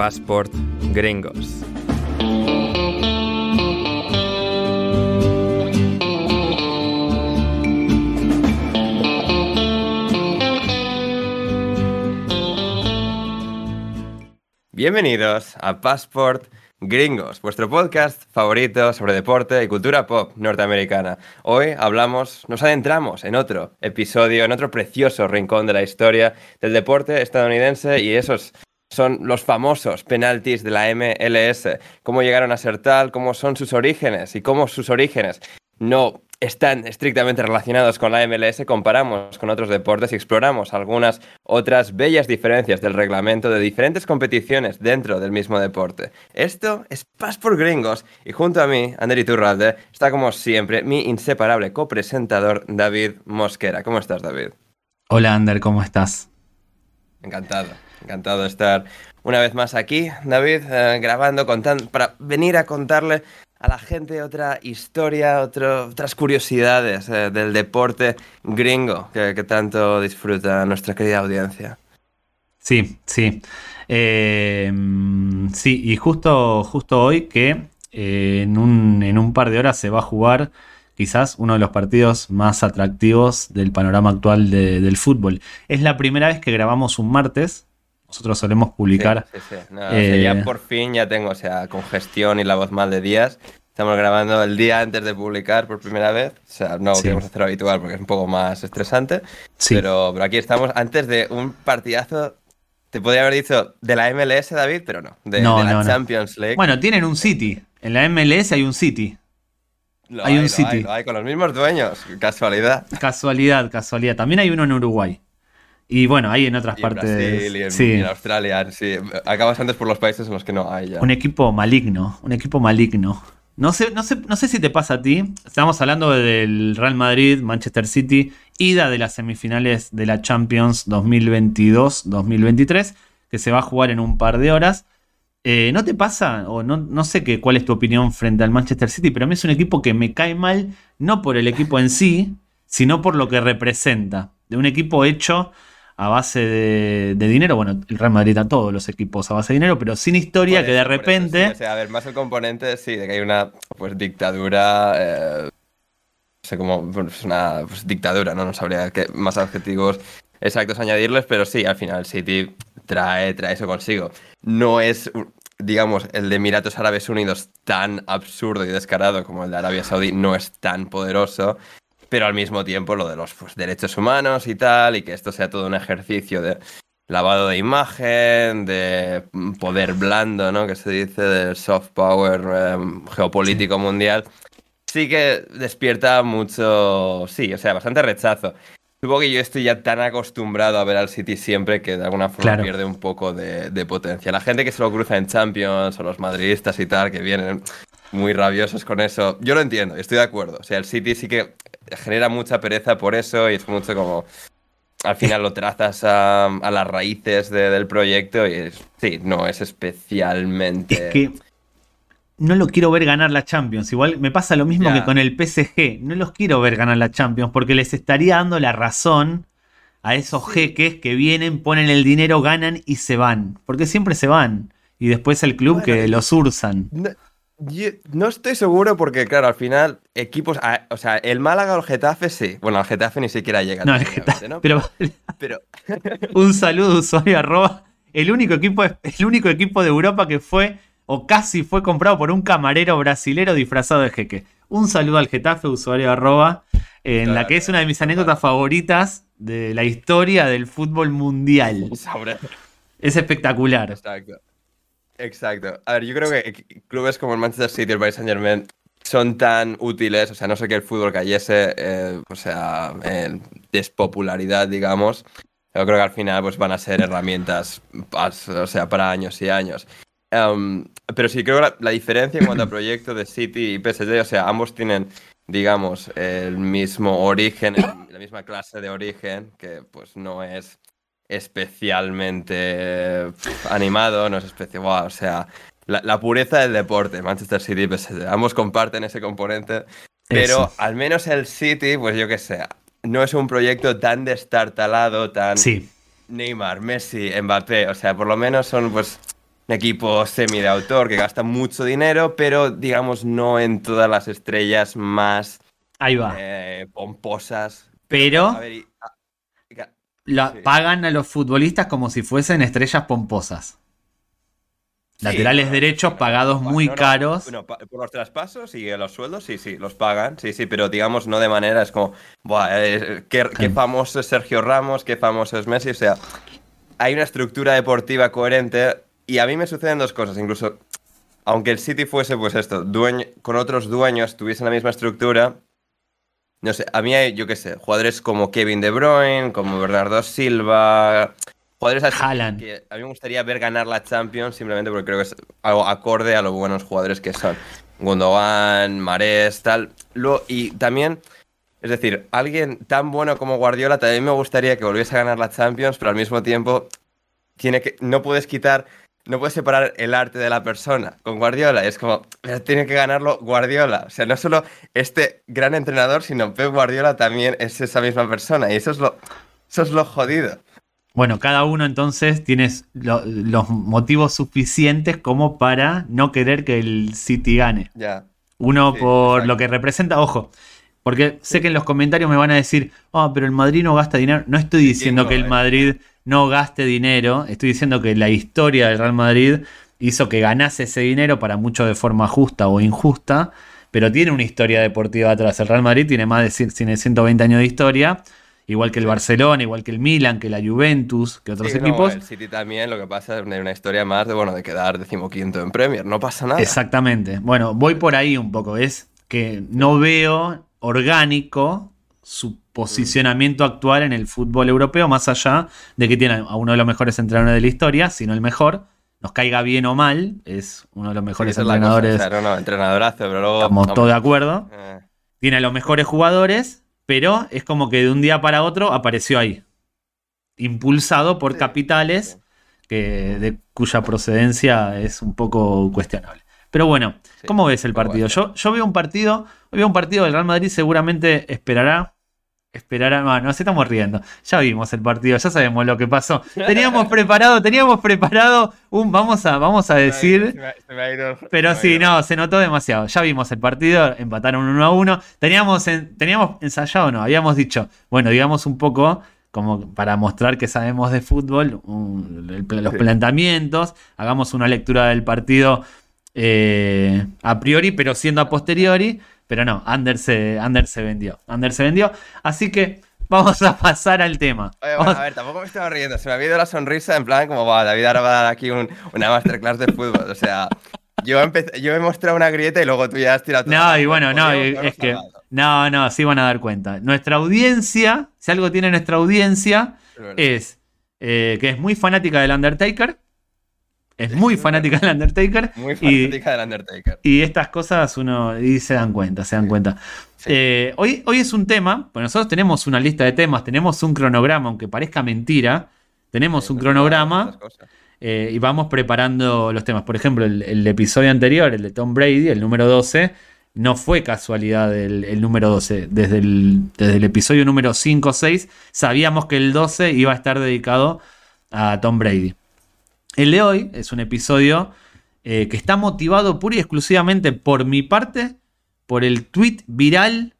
Passport Gringos. Bienvenidos a Passport Gringos, vuestro podcast favorito sobre deporte y cultura pop norteamericana. Hoy hablamos, nos adentramos en otro episodio, en otro precioso rincón de la historia del deporte estadounidense y esos son los famosos penaltis de la MLS. Cómo llegaron a ser tal, cómo son sus orígenes y cómo sus orígenes no están estrictamente relacionados con la MLS, comparamos con otros deportes y exploramos algunas otras bellas diferencias del reglamento de diferentes competiciones dentro del mismo deporte. Esto es Paz por Gringos y junto a mí, Ander Iturralde, está como siempre mi inseparable copresentador David Mosquera. ¿Cómo estás, David? Hola, Ander, ¿cómo estás? Encantado, encantado de estar una vez más aquí, David, eh, grabando, contando, para venir a contarle a la gente otra historia, otras curiosidades eh, del deporte gringo que, tanto disfruta nuestra querida audiencia. Sí, sí. Eh, sí, y justo, justo hoy que eh, en, un, par de horas se va a jugar quizás uno de los partidos más atractivos del panorama actual del fútbol. Es la primera vez que grabamos un martes. Nosotros solemos publicar. Sí, sí, sí. ya por fin ya tengo, o sea, congestión y la voz mal de días. Estamos grabando el día antes de publicar por primera vez. O sea, no queremos hacer habitual porque es un poco más estresante. Pero, pero aquí estamos antes de un partidazo. Te podría haber dicho de la MLS, David, pero no. De, la Champions League. Bueno, tienen un City. En la MLS hay un City. hay, un City. Hay, con los mismos dueños. Casualidad. Casualidad, casualidad. También hay uno en Uruguay. Y bueno, hay en otras partes. Brasil, y en, sí. en Australia, sí. Acabas antes por los países en los que no hay ya. Un equipo maligno, un equipo maligno. No sé, no, sé, no sé si te pasa a ti. Estamos hablando del Real Madrid, Manchester City, ida de las semifinales de la Champions 2022-2023, que se va a jugar en un par de horas. Eh, ¿No te pasa? O no, no sé qué, cuál es tu opinión frente al Manchester City, pero a mí es un equipo que me cae mal, no por el equipo en sí, sino por lo que representa. De un equipo hecho a base de, dinero. Bueno, el Real Madrid a todos los equipos a base de dinero, pero sin historia que de repente. o sea, a ver, más el componente, sí, de que hay una pues dictadura. Eh, no sé cómo. Pues una pues, dictadura, ¿no? No sabría qué más adjetivos exactos añadirles, pero sí, al final City trae, trae eso consigo. No es digamos, el de Emiratos Árabes Unidos tan absurdo y descarado como el de Arabia Saudí no es tan poderoso pero al mismo tiempo lo de los pues, derechos humanos y tal, y que esto sea todo un ejercicio de lavado de imagen, de poder blando, ¿no? Que se dice, del soft power em, geopolítico mundial, sí que despierta mucho, sí, o sea, bastante rechazo. Supongo que yo estoy ya tan acostumbrado a ver al City siempre que de alguna forma pierde un poco de, de, potencia. La gente que se lo cruza en Champions o los madridistas y tal, que vienen muy rabiosos con eso, yo lo entiendo, estoy de acuerdo. O sea, el City sí que genera mucha pereza por eso y es mucho como al final lo trazas a, las raíces del proyecto y sí, no es especialmente... Es que no lo quiero ver ganar la Champions. Igual me pasa lo mismo que con el PSG. No los quiero ver ganar la Champions porque les estaría dando la razón a esos jeques que vienen, ponen el dinero, ganan y se van. Porque siempre se van. Y después el club que los ursan no estoy seguro porque, claro, al final, equipos. o sea, el Málaga o el Getafe sí. Bueno, el Getafe ni siquiera llega. No, el Getafe. Pero, pero... un saludo, usuario arroba. El único, equipo, el único equipo de Europa que fue o casi fue comprado por un camarero brasilero disfrazado de jeque. Un saludo al Getafe, usuario arroba, en la que es una de mis anécdotas favoritas de la historia del fútbol mundial. Es espectacular. Exacto. Exacto. A ver, yo creo que clubes como el Manchester City el Paris Saint Germain son tan útiles, o sea, no sé que el fútbol cayese, eh, o sea, despopularidad, digamos. Yo creo que al final pues van a ser herramientas, o sea, para años y años. Em, pero sí creo que la, diferencia en cuanto a proyecto de City y PSG, o sea, ambos tienen, digamos, el mismo origen, la misma clase de origen, que pues no es especialmente animado, no es especial, o sea, la, pureza del deporte, Manchester City, pues, ambos comparten ese componente, pero al menos el City, pues yo que sé, no es un proyecto tan destartalado, tan sí. Neymar, Messi, Mbappé, o sea, por lo menos son pues equipo semi de autor que gasta mucho dinero, pero digamos no en todas las estrellas más Ahí va. eh, pomposas. Pero A ver, y- la- sí. pagan a los futbolistas como si fuesen estrellas pomposas. Sí, Laterales no, derechos no, pagados no, muy caros. no, pa- por los traspasos y los sueldos, sí, sí, los pagan, sí, sí, pero digamos no de manera, es como, Buah, eh, qué, qué famoso es Sergio Ramos, qué famoso es Messi, o sea, hay una estructura deportiva coherente y a mí me suceden dos cosas, incluso, aunque el City fuese, pues esto, dueño, con otros dueños tuviesen la misma estructura, no sé, a mí hay, yo qué sé, jugadores como Kevin De Bruyne, como Bernardo Silva, jugadores así Haaland. que a mí me gustaría ver ganar la Champions simplemente porque creo que es algo acorde a los buenos jugadores que son. Gundogan, Mares, tal. Lo, y también, es decir, alguien tan bueno como Guardiola también me gustaría que volviese a ganar la Champions, pero al mismo tiempo tiene que, no puedes quitar, no puedes separar el arte de la persona con Guardiola. Es como, pero tiene que ganarlo Guardiola. O sea, no solo este gran entrenador, sino Pep Guardiola también es esa misma persona. Y eso es lo, eso es lo jodido. Bueno, cada uno entonces tiene lo- los motivos suficientes como para no querer que el City gane. Ya. Uno Sí, por exacto. lo que representa, ojo, porque sé que en los comentarios me van a decir, ah, pero el Madrid no gasta dinero. No estoy diciendo que el eh. Madrid no gaste dinero, estoy diciendo que la historia del Real Madrid hizo que ganase ese dinero para mucho de forma justa o injusta, pero tiene una historia deportiva atrás. El Real Madrid tiene más de tiene 120 años de historia, igual que el Barcelona, igual que el Milan, que la Juventus, que otros Sí, no, equipos. el City también, lo que pasa es una historia más de, bueno, de quedar decimoquinto en Premier, no pasa nada. Exactamente. Bueno, voy por ahí un poco. Es que no veo orgánico su posicionamiento actual en el fútbol europeo, más allá de que tiene a uno de los mejores entrenadores de la historia, si no el mejor. Nos caiga bien o mal, es uno de los mejores Esa es la cosa, entrenadores. o sea, no, no, entrenadorazo, pero luego... Estamos todos de acuerdo. eh, Tiene a los mejores jugadores, pero es como que de un día para otro apareció ahí. Impulsado por Sí, capitales sí. que, de cuya procedencia es un poco cuestionable. Pero bueno, ¿cómo ves el partido? bueno. Yo, yo veo un partido, hoy veo un partido del Real Madrid, seguramente esperará. Esperará, no, nos estamos riendo. Ya vimos el partido, ya sabemos lo que pasó. Teníamos preparado, teníamos preparado un, vamos a, vamos a decir. se me ha- se me ha ido- Pero sí, no, se notó demasiado. Ya vimos el partido, empataron 1 a 1. Teníamos, en- teníamos ensayado, no, habíamos dicho, bueno, digamos un poco como para mostrar que sabemos de fútbol, un- el pla- los Sí. planteamientos, hagamos una lectura del partido eh, a priori, pero siendo a posteriori. Pero no, Ander se, Ander se vendió. Ander se vendió. Así que vamos a pasar al tema. Oye, bueno, Vamos- a ver, tampoco me estaba riendo, se me ha ido la sonrisa en plan como, va, David ahora va a dar aquí un- una masterclass de fútbol, o sea... Yo, empecé- yo he mostrado una grieta y luego tú ya has tirado todo. No, y bueno, no, y- es que. No, no, sí van a dar cuenta. Nuestra audiencia, si algo tiene nuestra audiencia, es eh, que es muy fanática del Undertaker. Es muy fanática del Undertaker. Muy y- fanática del Undertaker. Y estas cosas uno y se dan cuenta, se dan cuenta. Sí. Eh, hoy, hoy es un tema, pues nosotros tenemos una lista de temas, tenemos un cronograma, aunque parezca mentira, tenemos un cronograma eh, y vamos preparando los temas. Por ejemplo, el, el episodio anterior, el de Tom Brady, el número 12, no fue casualidad el, el número 12. Desde el, desde el episodio número 5 o 6 sabíamos que el 12 iba a estar dedicado a Tom Brady. El de hoy es un episodio eh, que está motivado pura y exclusivamente por mi parte, por el tweet viral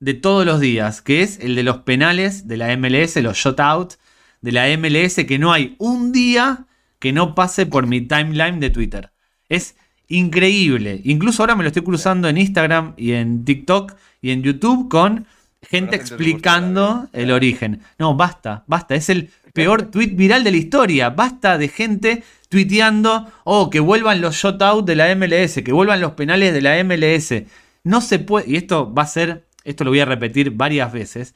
de todos los días, que es el de los penales de la MLS, los shotout de la MLS, que no hay un día que no pase por mi timeline de Twitter. Es increíble. Incluso ahora me lo estoy cruzando en Instagram y en TikTok y en YouTube con gente explicando el origen. No, basta, basta. Es el peor tweet viral de la historia. Basta de gente tuiteando, oh, que vuelvan los shutouts de la MLS, que vuelvan los penales de la MLS. No se puede, y esto va a ser, esto lo voy a repetir varias veces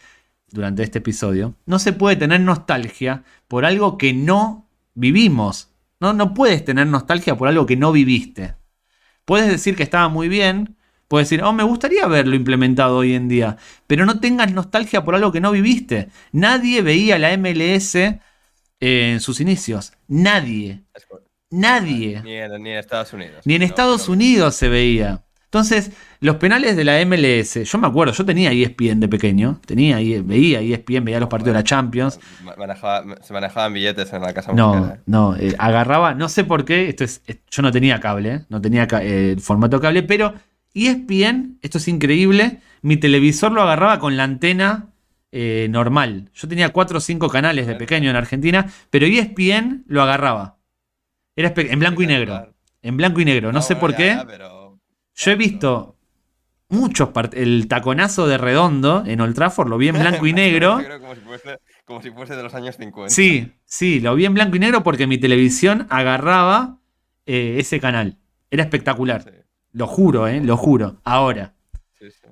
durante este episodio, no se puede tener nostalgia por algo que no vivimos. No, no puedes tener nostalgia por algo que no viviste. Puedes decir que estaba muy bien, puedes decir, oh, me gustaría verlo implementado hoy en día, pero no tengas nostalgia por algo que no viviste. Nadie veía la MLS en sus inicios. Nadie. Nadie. Ni en, ni en Estados Unidos. Ni en No, Estados no. Unidos se veía. Entonces, los penales de la MLS, yo me acuerdo, yo tenía ESPN de pequeño, tenía, veía ESPN, veía los partidos de la Champions. se manejaban billetes en la casa No, no, eh, agarraba, no sé por qué, esto es, yo no tenía cable, no tenía eh, formato cable, pero ESPN, esto es increíble, mi televisor lo agarraba con la antena eh, normal. Yo tenía cuatro o cinco canales de pequeño en Argentina, pero ESPN lo agarraba. Era en blanco y negro. En blanco y negro, no, sé por qué. Yo he visto muchos el taconazo de redondo en Old Trafford, lo vi en blanco y negro. como, si fuese, de los años 50. Sí, sí, lo vi en blanco y negro porque mi televisión agarraba eh, ese canal. Era espectacular. Lo juro, ¿eh? Lo juro. Ahora,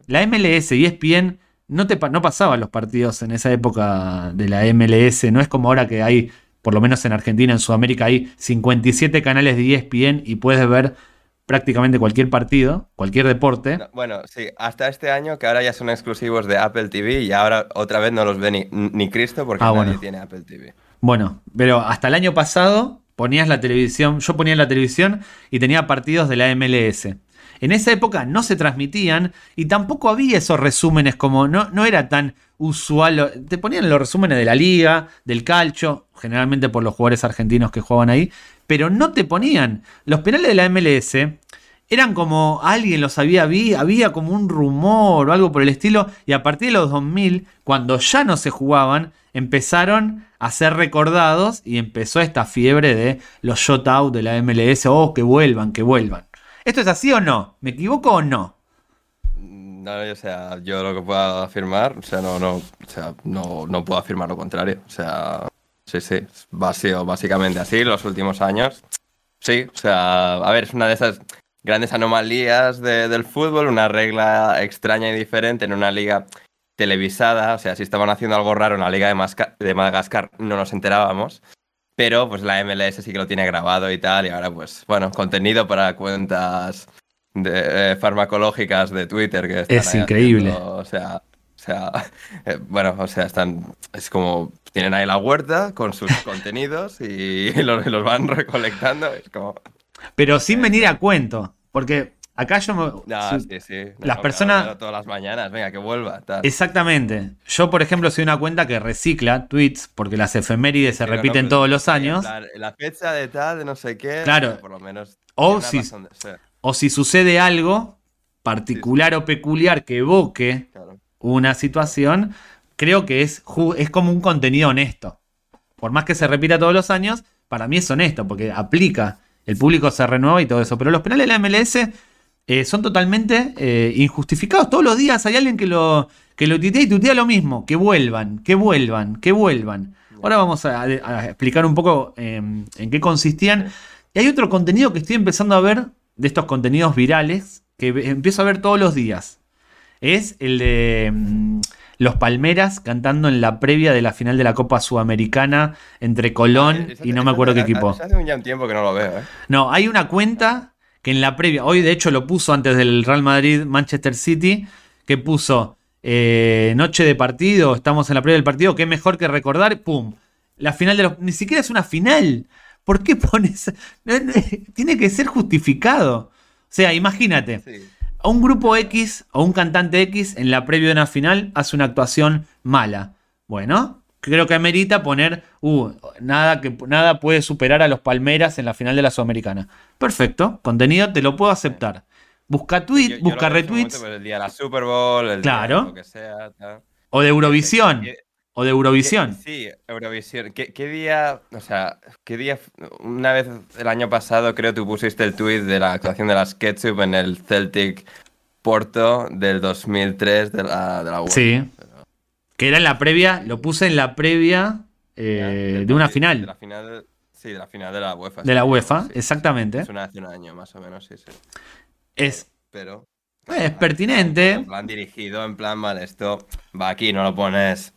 la MLS y ESPN no, te, no pasaban los partidos en esa época de la MLS. No es como ahora que hay, por lo menos en Argentina, en Sudamérica, hay 57 canales de ESPN y puedes ver prácticamente cualquier partido, cualquier deporte. bueno, sí, hasta este año que ahora ya son exclusivos de Apple TV y ahora otra vez no los ve ni, Cristo porque ah, nadie tiene Apple TV. Bueno, pero hasta el año pasado ponías la televisión, yo ponía la televisión y tenía partidos de la MLS. En esa época no se transmitían y tampoco había esos resúmenes como no, no era tan usual. Te ponían los resúmenes de la liga, del calcio, generalmente por los jugadores argentinos que jugaban ahí, pero no te ponían. Los penales de la MLS eran como alguien los había vi, había como un rumor o algo por el estilo, y a partir de los 2000, cuando ya no se jugaban, empezaron a ser recordados y empezó esta fiebre de los shutouts de la MLS, oh, que vuelvan, que vuelvan. ¿Esto es así o no? ¿Me equivoco o no? No, o sea, yo lo que puedo afirmar, o sea, no, no, o sea, no, no puedo afirmar lo contrario. O sea, Sí, sí, ha sido básicamente así los últimos años. Sí, o sea, a ver, es una de esas grandes anomalías del fútbol, una regla extraña y diferente en una liga televisada. O sea, si estaban haciendo algo raro en la liga de, de Madagascar, no nos enterábamos. Pero pues la MLS sí que lo tiene grabado y tal. Y ahora, pues, bueno, contenido para cuentas de, eh, farmacológicas de Twitter. Que es increíble. o sea, o sea, eh, bueno, o sea, están. Es como. Tienen ahí la huerta con sus contenidos y los, los, van recolectando. Es como. Pero sin venir a cuento. Porque acá yo me. sí, sí. las personas. Todas las mañanas, venga, que vuelva. Exactamente. Yo, por ejemplo, soy una cuenta que recicla tweets porque las efemérides se repiten todos los años. La, fecha de tal, de no sé qué. Claro. Por lo menos. O si, o si sucede algo particular o peculiar que evoque una situación, creo que es, es como un contenido honesto. Por más que se repita todos los años, para mí es honesto, porque aplica, el público se renueva y todo eso. Pero los penales de la MLS eh, son totalmente eh, injustificados. Todos los días hay alguien que lo, que lo titea y tutea lo mismo. Que vuelvan, que vuelvan, que vuelvan. Ahora vamos a, explicar un poco em, en qué consistían. Y hay otro contenido que estoy empezando a ver, de estos contenidos virales, que empiezo a ver todos los días es el de mm, los Palmeras cantando en la previa de la final de la Copa Sudamericana entre Colón ah, y no me acuerdo qué equipo. Hace un tiempo que no lo veo, ¿eh? No, hay una cuenta que en la previa, hoy de hecho lo puso antes del Real Madrid Manchester City, que puso eh, noche de partido, estamos en la previa del partido, qué mejor que recordar, ¡pum! La final de los... Ni siquiera es una final. ¿Por qué pones...? Tiene que ser justificado. O sea, imagínate. Sí a un grupo X o un cantante X en la previa de una final hace una actuación mala. Bueno, creo que amerita poner, uh, nada, que, nada puede superar a los Palmeras en la final de la Sudamericana. Perfecto, contenido te lo puedo aceptar. Busca tweet, busca retweets. El día de la Super Bowl, el claro. de lo que sea. O de Eurovisión. O de Eurovisión. Sí, Eurovisión. ¿Qué, día, o sea, qué día, una vez el año pasado creo tú pusiste el tweet de la actuación de las Ketchup en el Celtic Porto del 2003 de la, de la UEFA. Sí. Que era en la previa, lo puse en la previa eh, de, una final. De la final, sí, de la final de la UEFA. De la UEFA, exactamente. Es una hace un año más o menos, sí, sí. Es. Pero. Es pertinente. En plan dirigido, en plan, vale, esto va aquí, no lo pones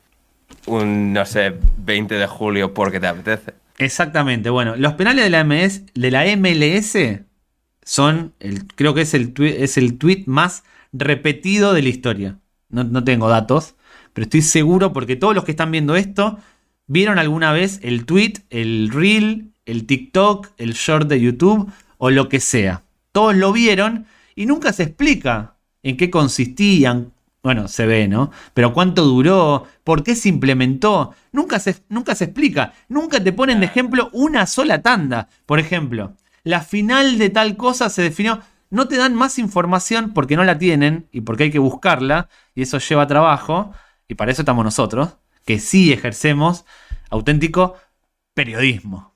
un, no sé, 20 de julio porque te apetece. Exactamente, bueno, los penales de la, MS, de la MLS son, el, creo que es el, es el tweet más repetido de la historia. No, tengo datos, pero estoy seguro porque todos los que están viendo esto vieron alguna vez el tweet, el reel, el TikTok, el short de YouTube o lo que sea. Todos lo vieron y nunca se explica en qué consistían. Bueno, se ve, ¿no? Pero cuánto duró, por qué se implementó, nunca se, nunca se explica. Nunca te ponen de ejemplo una sola tanda. Por ejemplo, la final de tal cosa se definió. No te dan más información porque no la tienen y porque hay que buscarla y eso lleva trabajo. Y para eso estamos nosotros, que sí ejercemos auténtico periodismo.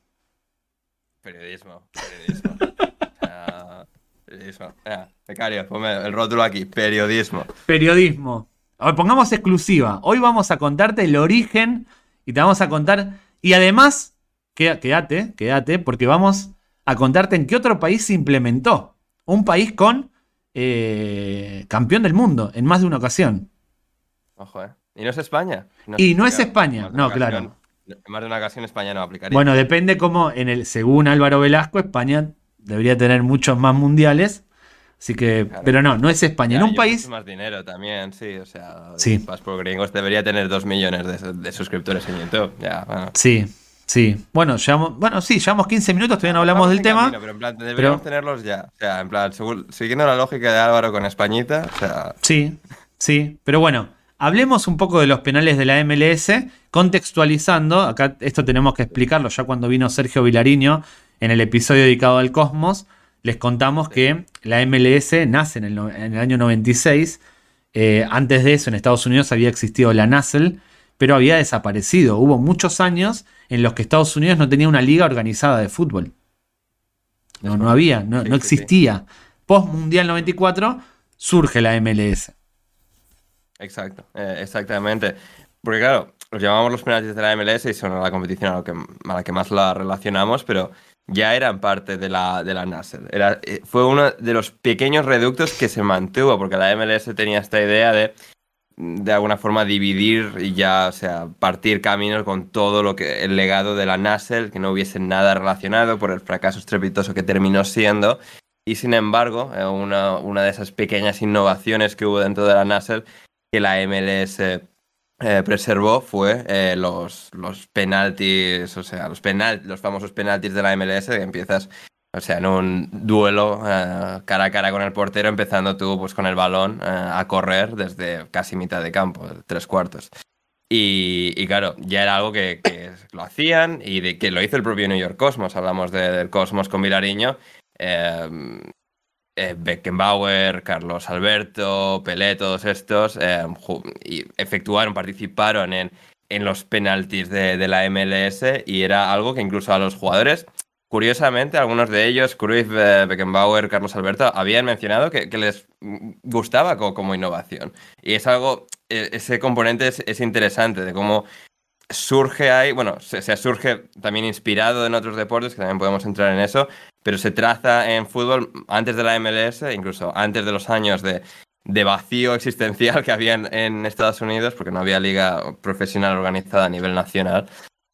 Periodismo, periodismo. periodismo. becario, ponme el rótulo aquí, periodismo. Periodismo. A pongamos exclusiva. Hoy vamos a contarte el origen y te vamos a contar. Y además, quédate, quédate, porque vamos a contarte en qué otro país se implementó. Un país con eh, campeón del mundo en más de una ocasión. Ojo, ¿eh? ¿Y no es España? y no es España, no, claro. En más de una ocasión España no aplicaría. Bueno, depende cómo, en el, según Álvaro Velasco, España debería tener muchos más mundiales. Así que, pero no, no es España. en un país. más dinero también, sí. O sea, sí. Vas por gringos, debería tener dos millones de, suscriptores en YouTube. Ya, bueno. Sí, sí. Bueno, llevamos, bueno, sí, llevamos 15 minutos, todavía no hablamos del tema. pero en plan, deberíamos tenerlos ya. O sea, en plan, siguiendo la lógica de Álvaro con Españita. O sea. Sí, sí. Pero bueno, hablemos un poco de los penales de la MLS, contextualizando. Acá esto tenemos que explicarlo ya cuando vino Sergio Vilariño en el episodio dedicado al Cosmos les contamos que la MLS nace en el, año 96. Eh, antes de eso, en Estados Unidos había existido la NASL, pero había desaparecido. Hubo muchos años en los que Estados Unidos no tenía una liga organizada de fútbol. No, no había, no, existía. Post Mundial 94 surge la MLS. Exacto, eh, exactamente. Porque claro, los llamamos los penaltis de la MLS y son la competición a, a la que más la relacionamos, pero ya eran parte de la, de la Nasser. Era, eh, fue uno de los pequeños reductos que se mantuvo, porque la MLS tenía esta idea de de alguna forma dividir y ya, o sea, partir caminos con todo lo que el legado de la Nasser, que no hubiese nada relacionado por el fracaso estrepitoso que terminó siendo. Y sin embargo, eh, una, una de esas pequeñas innovaciones que hubo dentro de la Nasser, que la MLS eh, preservó fue eh, los, los penaltis, o sea, los, penal, los famosos penaltis de la MLS, que empiezas, o sea, en un duelo eh, cara a cara con el portero, empezando tú pues con el balón a correr desde casi mitad de campo, tres cuartos. Y, claro, ya era algo que, que, lo hacían y de, que lo hizo el propio New York Cosmos. Hablamos del Cosmos con Vilariño. Eh, Beckenbauer, Carlos Alberto, Pelé, todos estos, eh, y efectuaron, participaron en, en los penaltis de, la MLS y era algo que incluso a los jugadores, curiosamente, algunos de ellos, Cruyff, eh, Beckenbauer, Carlos Alberto, habían mencionado que, les gustaba como, innovación. Y es algo, e, ese componente es, interesante de cómo surge ahí, bueno, se, se, surge también inspirado en otros deportes, que también podemos entrar en eso, pero se traza en fútbol antes de la MLS, incluso antes de los años de, vacío existencial que había en, Estados Unidos, porque no había liga profesional organizada a nivel nacional.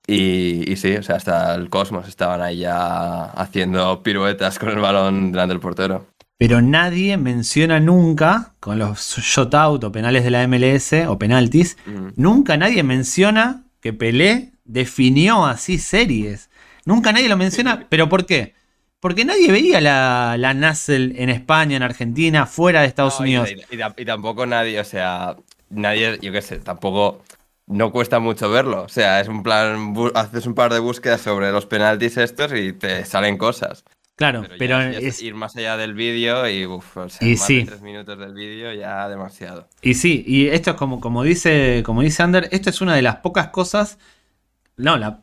Y, sí, o sea, hasta el Cosmos estaban ahí ya haciendo piruetas con el balón delante del portero. Pero nadie menciona nunca, con los shotout o penales de la MLS o penaltis, nunca nadie menciona que Pelé definió así series. Nunca nadie lo menciona, pero ¿por qué? Porque nadie veía la, la en España, en Argentina, fuera de Estados Unidos. Y, tampoco nadie, o sea, nadie, yo qué sé, tampoco no cuesta mucho verlo. O sea, es un plan, haces un par de búsquedas sobre los penaltis estos y te salen cosas. Claro, pero, es... ir más allá del vídeo y, uf, o sea, más de tres minutos del vídeo ya demasiado. Y sí, y esto es como, como dice, como dice Ander, esto es una de las pocas cosas, no, la,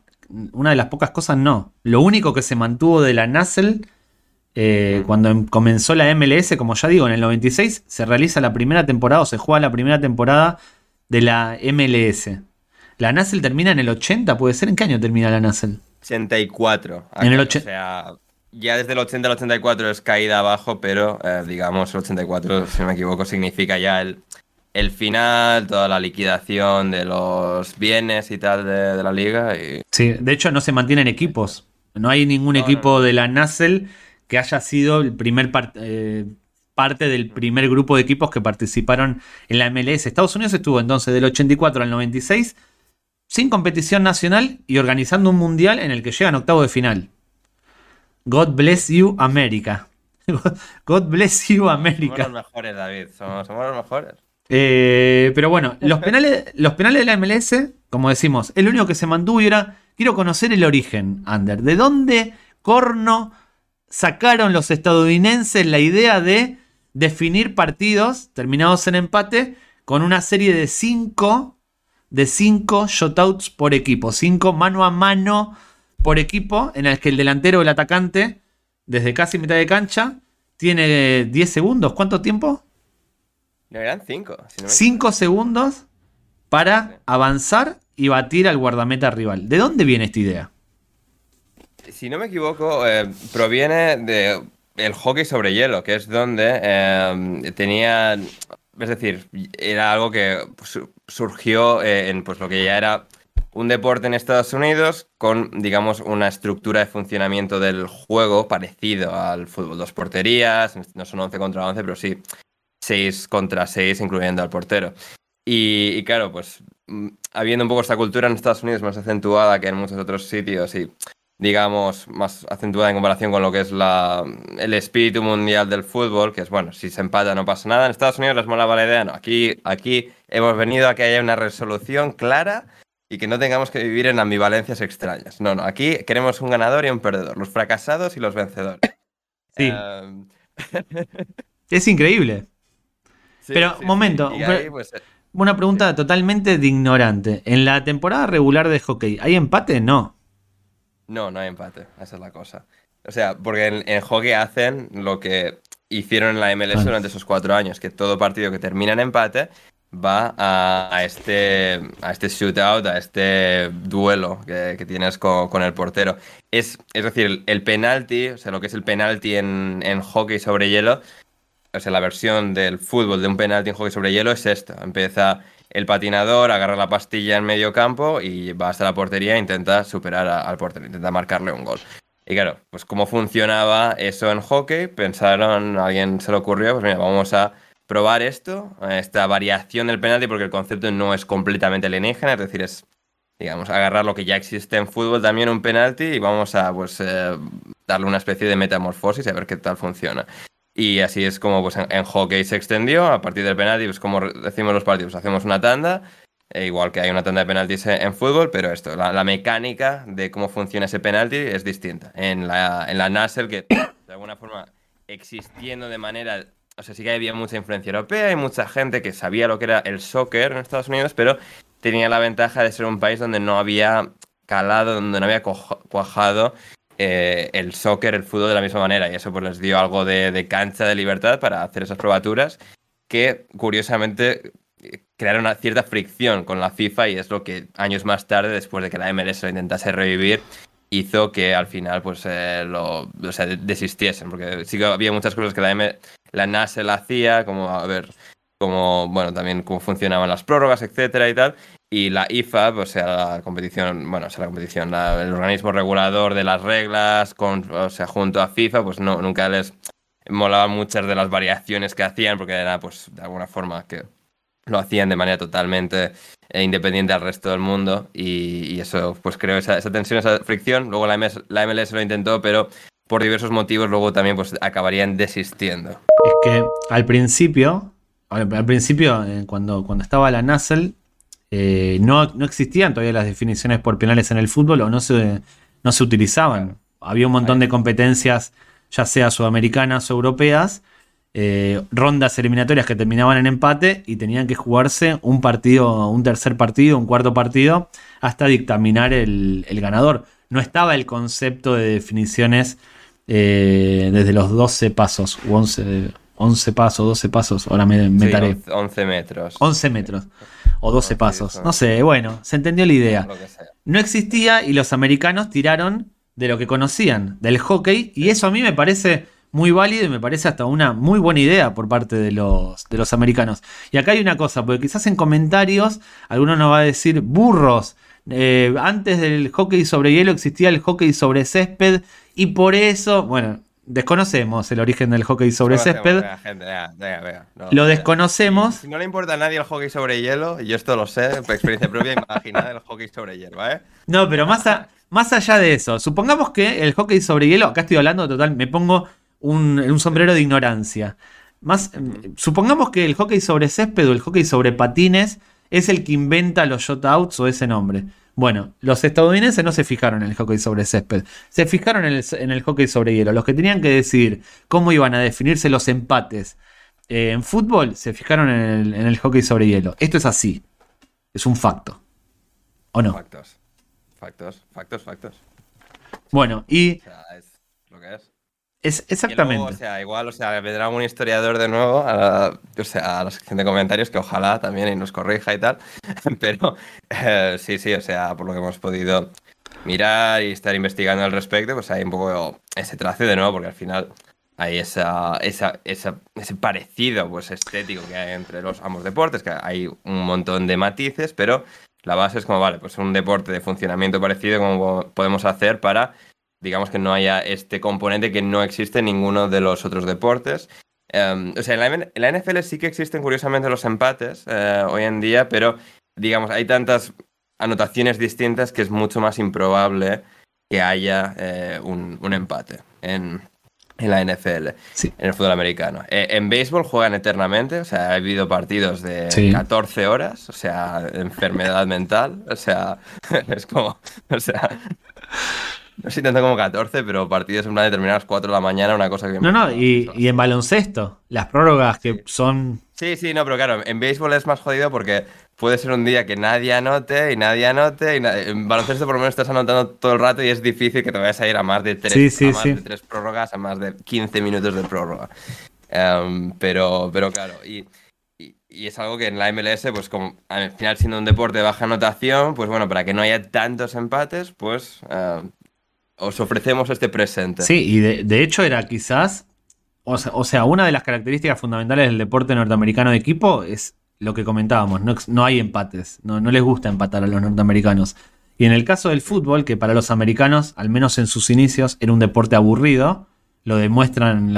una de las pocas cosas no. Lo único que se mantuvo de la NASL eh, cuando em, comenzó la MLS, como ya digo, en el 96 se realiza la primera temporada o se juega la primera temporada de la MLS. La NASL termina en el 80, ¿puede ser? ¿En qué año termina la NASL? 84. en el 80. O sea, ya desde el 80 al 84 es caída abajo, pero eh, digamos el 84, si no me equivoco, significa ya el, el final, toda la liquidación de los bienes y tal de, la liga. Y... Sí, de hecho no se mantienen equipos. No hay ningún equipo de la NASL que haya sido el primer eh, parte del primer grupo de equipos que participaron en la MLS. Estados Unidos estuvo entonces del 84 al 96 sin competición nacional y organizando un mundial en el que llegan octavo de final. God bless you, America. God bless you, América. Somos los mejores, David. Somos, los mejores. Eh, pero bueno, los penales, los penales de la MLS, como decimos, el único que se mantuvo y era. Quiero conocer el origen, Ander. ¿De dónde corno sacaron los estadounidenses la idea de definir partidos terminados en empate con una serie de 5 de 5 shotouts por equipo, 5 mano a mano por equipo, en el que el delantero o el atacante, desde casi mitad de cancha, tiene 10 segundos. ¿Cuánto tiempo? No, eran 5. 5 segundos para avanzar y batir al guardameta rival. ¿De dónde viene esta idea? Si no me equivoco, eh, proviene de el hockey sobre hielo, que es donde eh, tenía, es decir, era algo que surgió eh, en pues, lo que ya era un deporte en Estados Unidos con, digamos, una estructura de funcionamiento del juego parecido al fútbol. Dos porterías, no son 11 contra 11, pero sí 6 contra 6, incluyendo al portero. Y, y, claro, pues mm, habiendo un poco esta cultura en Estados Unidos más acentuada que en muchos otros sitios y digamos, más acentuada en comparación con lo que es la, el espíritu mundial del fútbol, que es, bueno, si se empata no pasa nada. En Estados Unidos les molaba la idea, no, aquí, aquí hemos venido a que haya una resolución clara y que no tengamos que vivir en ambivalencias extrañas. No, no, aquí queremos un ganador y un perdedor, los fracasados y los vencedores. Sí. Em, es increíble. Pero, momento, pues, una pregunta totalmente de ignorante. En la temporada regular de hockey, ¿hay empate? No. No, no hay empate, esa es la cosa. O sea, porque en, hockey hacen lo que hicieron en la MLS durante esos cuatro años, que todo partido que termina en empate va a, este, a este shootout, a este duelo que, tienes con, el portero. Es, es decir, el, penalti, o sea, lo que es el penalti en, en hockey sobre hielo, o sea, la versión del fútbol de un penalti en hockey sobre hielo es esto. Empieza el patinador agarra la pastilla en medio campo y va hasta la portería e intenta superar al portero, intenta marcarle un gol. Y claro, pues cómo funcionaba eso en hockey, pensaron, alguien se le ocurrió, pues mira, vamos a probar esto, esta variación del penalti, porque el concepto no es completamente alienígena, es decir, es, digamos, agarrar lo que ya existe en fútbol también un penalti y vamos a, pues, eh, darle una especie de metamorfosis y a ver qué tal funciona. Y así es como pues, en, hockey se extendió. A partir del penalti, pues como decimos los partidos, hacemos una tanda. E igual que hay una tanda de penaltis en, fútbol, pero esto, la, mecánica de cómo funciona ese penalti es distinta. En la, en la que de alguna forma existiendo de manera. O sea, sí que había mucha influencia europea y mucha gente que sabía lo que era el soccer en Estados Unidos, pero tenía la ventaja de ser un país donde no había calado, donde no había cuajado eh, el soccer, el fútbol de la misma manera. Y eso pues les dio algo de, cancha, de libertad para hacer esas probaturas que curiosamente crearon una cierta fricción con la FIFA y es lo que años más tarde, después de que la MLS lo intentase revivir, hizo que al final pues eh, lo, desistiesen. Porque sí que había muchas cosas que la, M, la NASE la hacía, como a ver, como, bueno, también cómo funcionaban las prórrogas, etcétera y tal. Y la IFA, o sea, la competición, bueno, o sea, la competición, el organismo regulador de las reglas, con, o sea, junto a FIFA, pues no, nunca les molaban muchas de las variaciones que hacían, porque era, pues, de alguna forma que lo hacían de manera totalmente eh, independiente al resto del mundo. Y, eso, pues, creo, esa, esa, tensión, esa fricción. Luego la, MLS, la MLS lo intentó, pero por diversos motivos luego también, pues, acabarían desistiendo. Es que al principio, al, principio, eh, cuando, cuando estaba la NASL, eh, no, no, existían todavía las definiciones por penales en el fútbol o no se, no se utilizaban. Había un montón de competencias, ya sea sudamericanas o europeas, eh, rondas eliminatorias que terminaban en empate y tenían que jugarse un partido, un tercer partido, un cuarto partido, hasta dictaminar el, ganador. No estaba el concepto de definiciones eh, desde los 12 pasos u 11, 11 pasos, 12 pasos, ahora me meteré. 11 metros. 11 metros o 12 pasos. No sé, bueno, se entendió la idea. No existía y los americanos tiraron de lo que conocían, del hockey, y eso a mí me parece muy válido y me parece hasta una muy buena idea por parte de los, de los americanos. Y acá hay una cosa, porque quizás en comentarios alguno nos va a decir burros. Eh, antes del hockey sobre hielo existía el hockey sobre césped y por eso, bueno, desconocemos el origen del hockey sobre césped. lo desconocemos. Si no le importa a nadie el hockey sobre hielo, y esto lo sé, por experiencia propia, imagina el hockey sobre hielo, ¿eh? No, pero más, más allá de eso, supongamos que el hockey sobre hielo, acá estoy hablando total, me pongo un, un sombrero de ignorancia. Más, mm, supongamos que el hockey sobre césped o el hockey sobre patines es el que inventa los shotouts o ese nombre. Bueno, los estadounidenses no se fijaron en el hockey sobre césped, se fijaron en el, hockey sobre hielo. Los que tenían que decidir cómo iban a definirse los empates eh, en fútbol se fijaron en el, hockey sobre hielo. Esto es así, es un facto. ¿O no? Factos, factos, factos, factos. Bueno, y... O sea, es lo que es. Exactamente. o sea, igual, o sea, vendrá un historiador de nuevo a la, o sea, a la sección de comentarios que ojalá también y nos corrija y tal. Pero eh, sí, sí, o sea, por lo que hemos podido mirar y estar investigando al respecto, pues hay un poco ese trace de nuevo, porque al final hay esa, esa, ese parecido pues, estético que hay entre los ambos deportes, que hay un montón de matices, pero la base es como, vale, pues un deporte de funcionamiento parecido, como podemos hacer para digamos que no haya este componente que no existe en ninguno de los otros deportes. Em, o sea, en la, NFL sí que existen curiosamente los empates eh, hoy en día, pero digamos, hay tantas anotaciones distintas que es mucho más improbable que haya eh, un, empate en, la NFL, en el fútbol americano. Eh, en béisbol juegan eternamente, o sea, ha habido partidos de 14 horas, o sea, enfermedad mental, o sea, es como, o sea, no sé si tanto como 14, pero partidos en una determinadas 4 de la mañana, una cosa que... No, no, y, en baloncesto, las prórrogas que son... Sí, sí, no, pero claro, en béisbol es más jodido porque puede ser un día que nadie anote y nadie anote. Y en baloncesto por lo menos estás anotando todo el rato y es difícil que te vayas a ir a más de 3, tres prórrogas, a más de 15 minutos de prórroga. Em, pero, pero claro, y, y, es algo que en la MLS, pues como al final siendo un deporte de baja anotación, pues bueno, para que no haya tantos empates, pues em, os ofrecemos este presente. Sí, y de, hecho era quizás, o sea, una de las características fundamentales del deporte norteamericano de equipo es lo que comentábamos, no, hay empates, no, les gusta empatar a los norteamericanos. Y en el caso del fútbol, que para los americanos, al menos en sus inicios, era un deporte aburrido, lo demuestran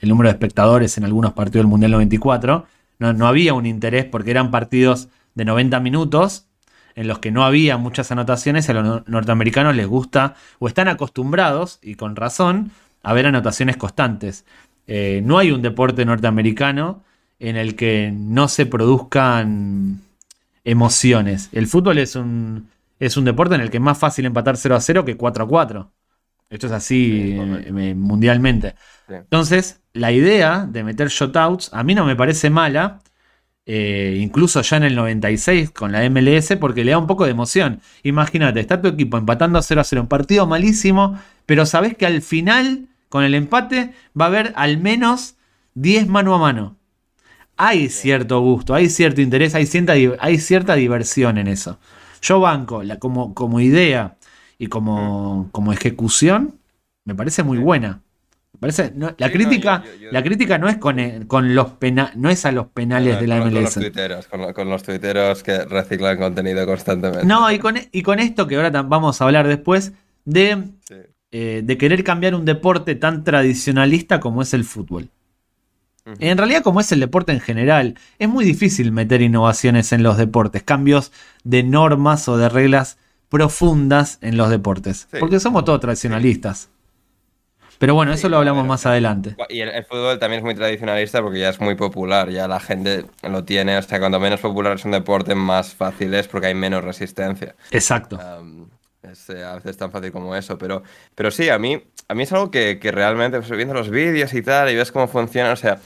el número de espectadores en algunos partidos del Mundial 94, no, no había un interés porque eran partidos de 90 minutos en los que no había muchas anotaciones, a los norteamericanos les gusta o están acostumbrados, y con razón, a ver anotaciones constantes. Eh, no hay un deporte norteamericano en el que no se produzcan emociones. El fútbol es un, es un deporte en el que es más fácil empatar 0 a 0 que 4 a 4. Esto es así eh, mundialmente. Entonces, la idea de meter shotouts a mí no me parece mala, eh, incluso ya en el 96 con la MLS, porque le da un poco de emoción. Imagínate, está tu equipo empatando a 0 a 0, un partido malísimo, pero sabes que al final, con el empate, va a haber al menos 10 mano a mano. Hay cierto gusto, hay cierto interés, hay cierta, hay cierta diversión en eso. Yo banco la, como, como idea y como, como ejecución, me parece muy buena la, crítica, no, la crítica no es con, eh, con los pena, no es a los penales de la MLS. Con los, tuiteros, con, los tuiteros que reciclan contenido constantemente. No, y con, y con esto que ahora vamos a hablar después, de, eh, de querer cambiar un deporte tan tradicionalista como es el fútbol. En realidad, como es el deporte en general, es muy difícil meter innovaciones en los deportes, cambios de normas o de reglas profundas en los deportes. Porque somos todos tradicionalistas. Pero bueno, eso lo hablamos más adelante. Y el, fútbol también es muy tradicionalista porque ya es muy popular, ya la gente lo tiene. O sea, cuando menos popular es un deporte, más fácil es porque hay menos resistencia. Exacto. es, eh, a veces tan fácil como eso. Pero, pero sí, a mí, a mí es algo que, que realmente, pues, viendo los vídeos y tal, y ves cómo funciona, o sea,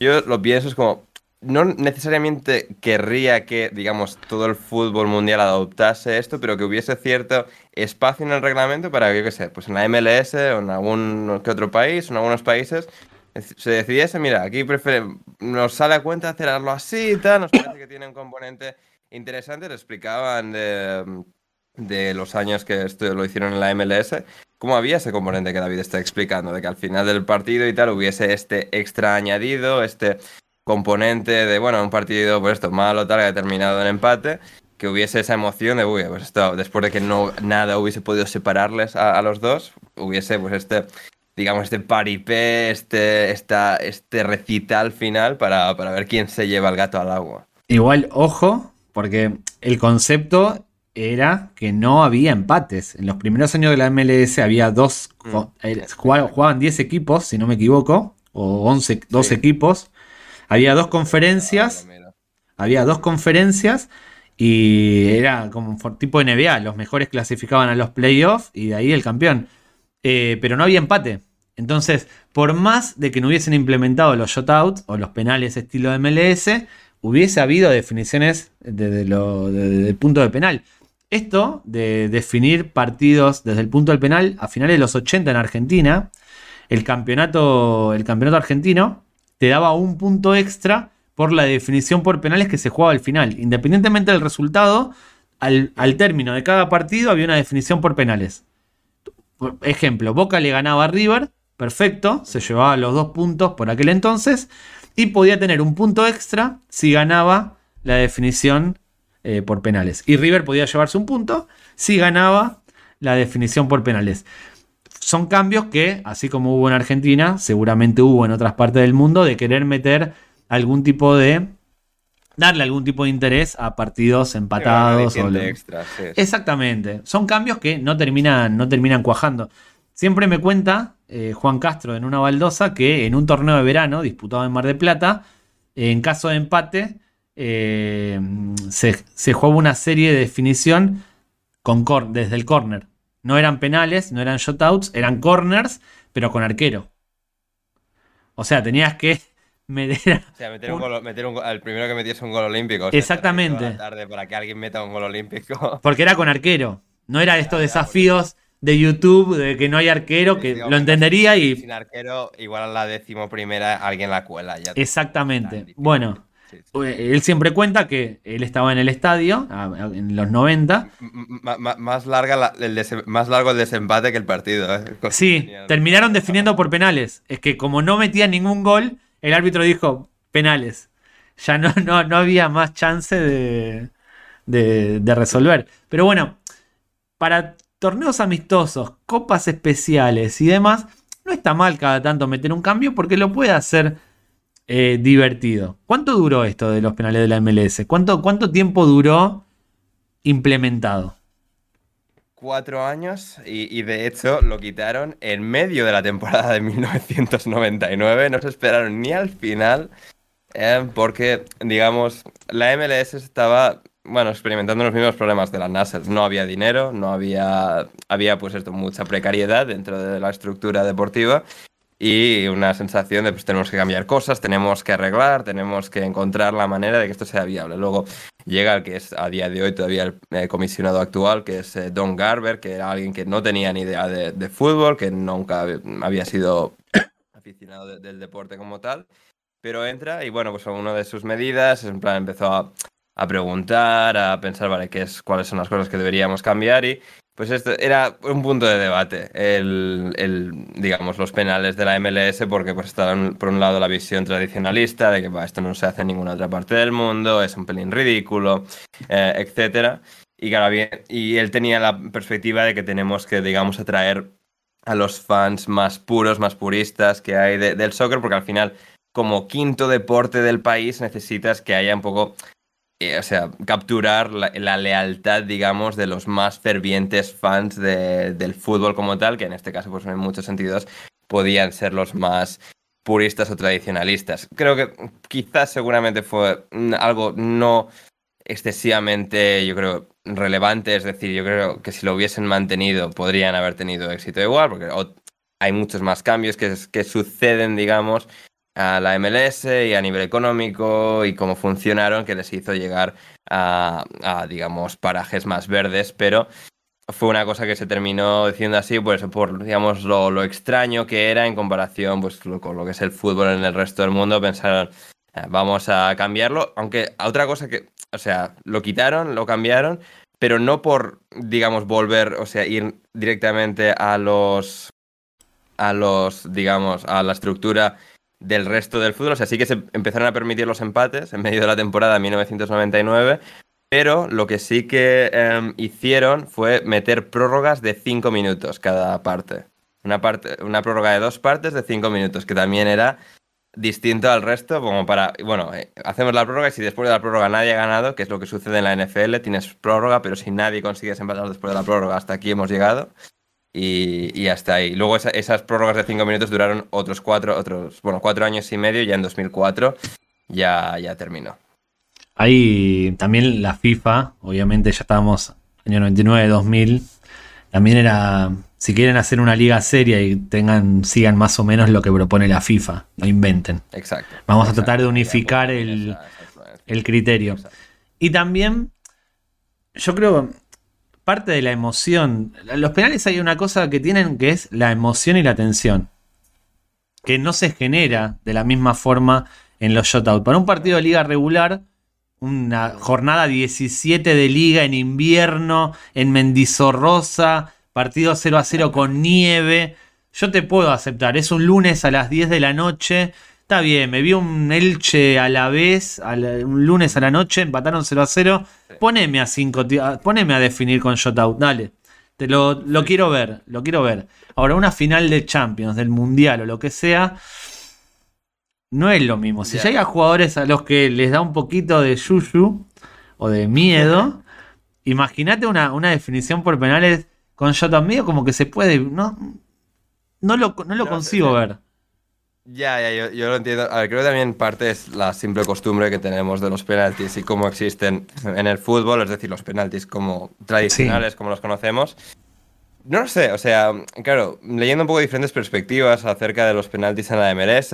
yo lo pienso, es como, no necesariamente querría que, digamos, todo el fútbol mundial adoptase esto, pero que hubiese cierto espacio en el reglamento para que, yo qué pues en la MLS o en algún que otro país, en algunos países, se decidiese, mira, aquí nos sale a cuenta hacerlo así y tal, nos parece que tiene un componente interesante, le explicaban de, de los años que esto lo hicieron en la MLS, cómo había ese componente que David está explicando, de que al final del partido y tal hubiese este extra añadido, este componente de, bueno, un partido, por esto, malo, tal, que ha terminado en empate, que hubiese esa emoción de, uy, pues esto, después de que no nada hubiese podido separarles a, los dos, hubiese pues este, digamos, este paripé, este, esta, este recital final para, ver quién se lleva el gato al agua. Igual, ojo, porque el concepto era que no había empates. En los primeros años de la MLS había dos, mm. eh, jugaban 10 equipos, si no me equivoco, o 11, dos equipos. Había dos conferencias, había dos conferencias y era como un tipo de NBA. Los mejores clasificaban a los playoffs y de ahí el campeón. Eh, pero no había empate. Entonces, por más de que no hubiesen implementado los shutouts o los penales estilo MLS, hubiese habido definiciones desde, el punto de penal. Esto de definir partidos desde el punto del penal a finales de los 80 en Argentina, el campeonato, el campeonato argentino te daba un punto extra por la definición por penales que se jugaba al final. Independientemente del resultado, al, término de cada partido había una definición por penales. Ejemplo, Boca le ganaba a River, perfecto, se llevaba los dos puntos por aquel entonces y podía tener un punto extra si ganaba la definición eh, por penales. Y River podía llevarse un punto si ganaba la definición por penales. Son cambios que, así como hubo en Argentina, seguramente hubo en otras partes del mundo, de querer meter algún tipo de darle algún tipo de interés a partidos empatados. O extra, Exactamente. Son cambios que no terminan, no terminan cuajando. Siempre me cuenta eh, Juan Castro en una baldosa que en un torneo de verano disputado en Mar de Plata, en caso de empate, eh, se, se, jugaba una serie de definición con desde el corner. No eran penales, no eran shotouts, eran corners, pero con arquero. O sea, tenías que meter. O sea, meter un, gol, meter un al primero que metiese un gol olímpico. Exactamente. Tarde para que alguien meta un gol olímpico. Porque era con arquero. No era estos desafíos de YouTube de que no hay arquero, que lo entendería y. Sin arquero, igual a la décimo primera alguien la cuela. Ya Exactamente. Bueno, él siempre cuenta que él estaba en el estadio en los 90. más, larga el más largo el desempate que el partido. ¿eh? Sí, terminaron definiendo por penales. Es que como no metía ningún gol, el árbitro dijo penales. Ya no, no, no había más chance de, de, de resolver. Pero bueno, para torneos amistosos, copas especiales y demás, no está mal cada tanto meter un cambio porque lo puede hacer eh, divertido. ¿Cuánto duró esto de los penales de la MLS? ¿Cuánto, cuánto tiempo duró implementado? Cuatro años y, de hecho lo quitaron en medio de la temporada de 1999. No se esperaron ni al final eh, porque, digamos, la MLS estaba bueno, experimentando los mismos problemas de la NASA. No había dinero, no había, había pues esto, mucha precariedad dentro de la estructura deportiva y una sensación de pues tenemos que cambiar cosas, tenemos que arreglar, tenemos que encontrar la manera de que esto sea viable. Luego llega el que es a día de hoy todavía el eh, comisionado actual, que es eh, Don Garber, que era alguien que no tenía ni idea de, fútbol, que nunca había sido aficionado del deporte como tal, pero entra y bueno, pues una de sus medidas, en plan empezó a, a preguntar, a pensar, vale, qué es, cuáles son las cosas que deberíamos cambiar y pues esto era un punto de debate, el, digamos, los penales de la MLS, porque pues estaban por un lado la visión tradicionalista de que esto no se hace en ninguna otra parte del mundo, es un pelín ridículo, eh, etcétera. Y claro, bien, y él tenía la perspectiva de que tenemos que, digamos, atraer a los fans más puros, más puristas que hay del soccer, porque al final, como quinto deporte del país, necesitas que haya un poco o sea, capturar la, lealtad, digamos, de los más fervientes fans del fútbol como tal, que en este caso, pues en muchos sentidos, podían ser los más puristas o tradicionalistas. Creo que quizás seguramente fue algo no excesivamente, yo creo, relevante, es decir, yo creo que si lo hubiesen mantenido podrían haber tenido éxito igual, porque hay muchos más cambios que suceden, digamos, a la MLS y a nivel económico y cómo funcionaron que les hizo llegar a, digamos, parajes más verdes, pero fue una cosa que se terminó diciendo así, pues por, digamos, lo, extraño que era en comparación pues, con lo que es el fútbol en el resto del mundo, pensaron, eh, vamos a cambiarlo, aunque otra cosa que, o sea, lo quitaron, lo cambiaron, pero no por, digamos, volver, o sea, ir directamente a los, a los, digamos, a la estructura del resto del fútbol. O sea, sí que se empezaron a permitir los empates en medio de la temporada de 1999, pero lo que sí que em, hicieron fue meter prórrogas de 5 minutos cada parte. Una, parte. una prórroga de dos partes de 5 minutos, que también era distinto al resto, como para, bueno, eh, hacemos la prórroga y si después de la prórroga nadie ha ganado, que es lo que sucede en la NFL, tienes prórroga, pero si nadie consigue empatar después de la prórroga, hasta aquí hemos llegado. Y, hasta ahí. Luego esas prórrogas de cinco minutos duraron otros cuatro, otros, bueno, cuatro años y medio, ya en 2004 ya, ya terminó. Ahí también la FIFA, obviamente ya estábamos año 99, 2000, también era, si quieren hacer una liga seria y tengan, sigan más o menos lo que propone la FIFA, no inventen. Exacto. Vamos a tratar de unificar el, el criterio. Y también, yo creo, parte de la emoción, los penales hay una cosa que tienen que es la emoción y la tensión, que no se genera de la misma forma en los shutouts. Para un partido de liga regular, una jornada 17 de liga en invierno, en Mendizorrosa, partido 0 a 0 con nieve. Yo te puedo aceptar, es un lunes a las 10 de la noche. Está bien, me vi un Elche a la vez, un lunes a la noche, empataron 0 a 0. Poneme a 5, poneme a definir con shutout, dale. Te lo, lo quiero ver, lo quiero ver. Ahora, una final de Champions, del Mundial o lo que sea, no es lo mismo. Si ya hay jugadores a los que les da un poquito de yuyu o de miedo, imagínate una, definición por penales con Shot mío como que se puede. No, no lo, no lo consigo ver. Ya, ya, yo, lo entiendo. A ver, creo que también parte es la simple costumbre que tenemos de los penaltis y cómo existen en el fútbol, es decir, los penaltis como tradicionales, como los conocemos. No lo sé, o sea, claro, leyendo un poco diferentes perspectivas acerca de los penaltis en la MLS,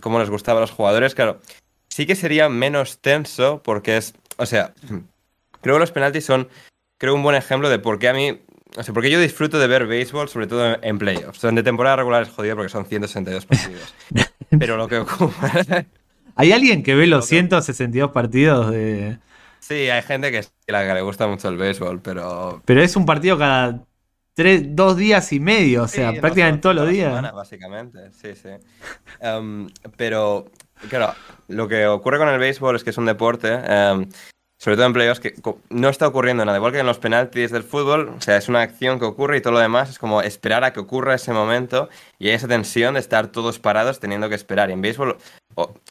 cómo les gustaba a los jugadores, claro, sí que sería menos tenso porque es, o sea, creo que los penaltis son, creo, un buen ejemplo de por qué a mí, o sea, porque yo disfruto de ver béisbol, sobre todo en, playoffs. Son de temporada regular es jodido porque son 162 partidos. Pero lo que ocurre... ¿Hay alguien que ve los 162 partidos de...? Sí, hay gente que, que le gusta mucho el béisbol, pero... Pero es un partido cada tres, dos días y medio, o sea, prácticamente todos los días. básicamente, sí, sí. Em, pero, claro, lo que ocurre con el béisbol es que es un deporte, em, sobre todo en playoffs, que no está ocurriendo nada. Igual que en los penaltis del fútbol, o sea, es una acción que ocurre y todo lo demás es como esperar a que ocurra ese momento y hay esa tensión de estar todos parados teniendo que esperar. Y en béisbol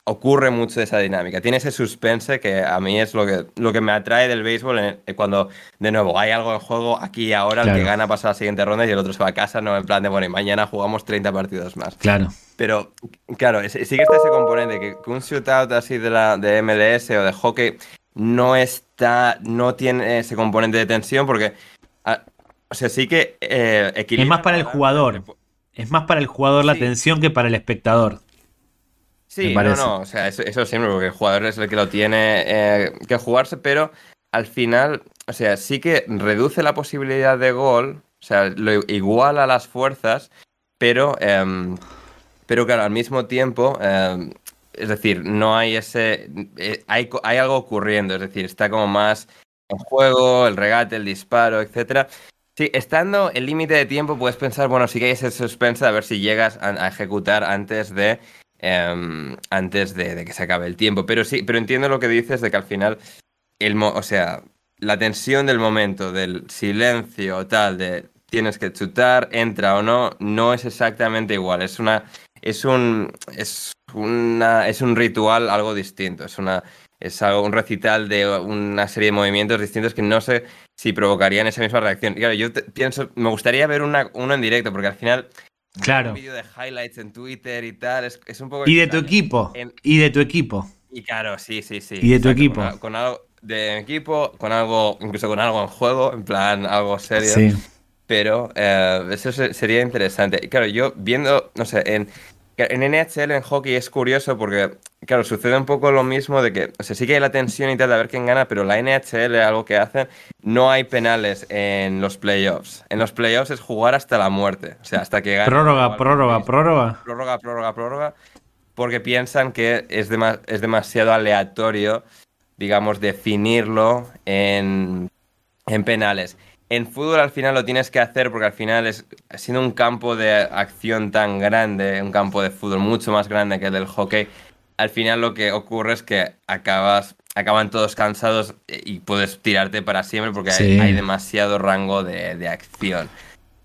ocurre mucho esa dinámica. Tiene ese suspense que a mí es lo que, lo que me atrae del béisbol eh, cuando, de nuevo, hay algo en juego aquí y ahora, el que gana pasa a la siguiente ronda y el otro se va a casa, no en plan de, bueno, y mañana jugamos 30 partidos más. Claro. Pero, claro, sí que está ese componente, que un shootout así de, la, de MLS o de hockey no está, no tiene ese componente de tensión porque, ah, o sea, sí que eh, Es más para el jugador. Es más para el jugador la tensión que para el espectador. Sí, no, no, o sea, eso, siempre, porque el jugador es el que lo tiene eh, que jugarse, pero al final, o sea, sí que reduce la posibilidad de gol, o sea, lo iguala las fuerzas, pero, em, pero claro, al mismo tiempo, em, es decir, no hay ese, eh, hay, hay algo ocurriendo, es decir, está como más en juego, el regate, el disparo, etcétera. Sí, estando el límite de tiempo, puedes pensar, bueno, sí que hay ese suspense a ver si llegas a ejecutar antes de Em, antes de, que se acabe el tiempo. Pero sí, pero entiendo lo que dices de que al final, el o sea, la tensión del momento, del silencio tal, de tienes que chutar, entra o no, no es exactamente igual. Es una, es un, es una, es un ritual algo distinto. Es una, es algo, un recital de una serie de movimientos distintos que no sé si provocarían esa misma reacción. Claro, yo pienso, me gustaría ver una, uno en directo, porque al final Claro. Un vídeo de highlights en Twitter y tal. Es, un poco. Y de tu equipo. Y de tu equipo. Y claro, sí, sí, sí. Y de tu equipo. Con, algo de equipo, con algo, incluso con algo en juego, en plan algo serio. Sí. Pero eh, eso sería interesante. Claro, yo viendo, no sé, en en NHL, en hockey, es curioso porque, claro, sucede un poco lo mismo de que, o sea, sí que hay la tensión y tal de ver quién gana, pero la NHL, algo que hacen, no hay penales en los playoffs. En los playoffs es jugar hasta la muerte, o sea, hasta que gane. Prórroga, prórroga, prórroga. Prórroga, prórroga, prórroga, porque piensan que es, es demasiado aleatorio, digamos, definirlo en, en penales. En fútbol al final lo tienes que hacer porque al final es siendo un campo de acción tan grande, un campo de fútbol mucho más grande que el del hockey, al final lo que ocurre es que acabas acaban todos cansados y puedes tirarte para siempre porque hay, demasiado rango de, acción.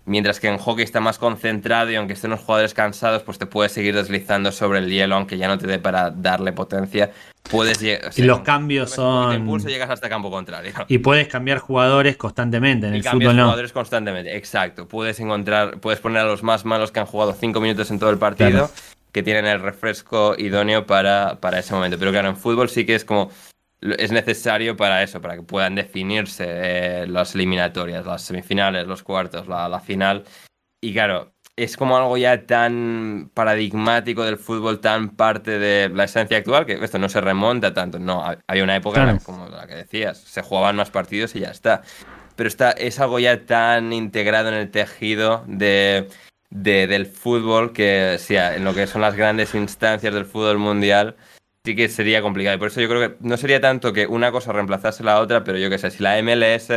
Mientras que en hockey está más concentrado y aunque estén los jugadores cansados, pues te puedes seguir deslizando sobre el hielo, aunque ya no te dé para darle potencia. Puedes llegar. y los cambios son. impulso llegas hasta campo contrario. Y puedes cambiar jugadores constantemente. En y el fútbol no. jugadores constantemente, exacto. Puedes encontrar, puedes poner a los más malos que han jugado 5 minutos en todo el partido, que tienen el refresco idóneo para, para ese momento. Pero claro, en fútbol sí que es como es necesario para eso, para que puedan definirse eh, las eliminatorias, las semifinales, los cuartos, la, final. Y claro, es como algo ya tan paradigmático del fútbol, tan parte de la esencia actual, que esto no se remonta tanto. No, había una época como la que decías, se jugaban más partidos y ya está. Pero está, es algo ya tan integrado en el tejido de, del fútbol que, sea, en lo que son las grandes instancias del fútbol mundial, sí que sería complicado. Y por eso yo creo que no sería tanto que una cosa reemplazase la otra, pero yo qué sé, si la MLS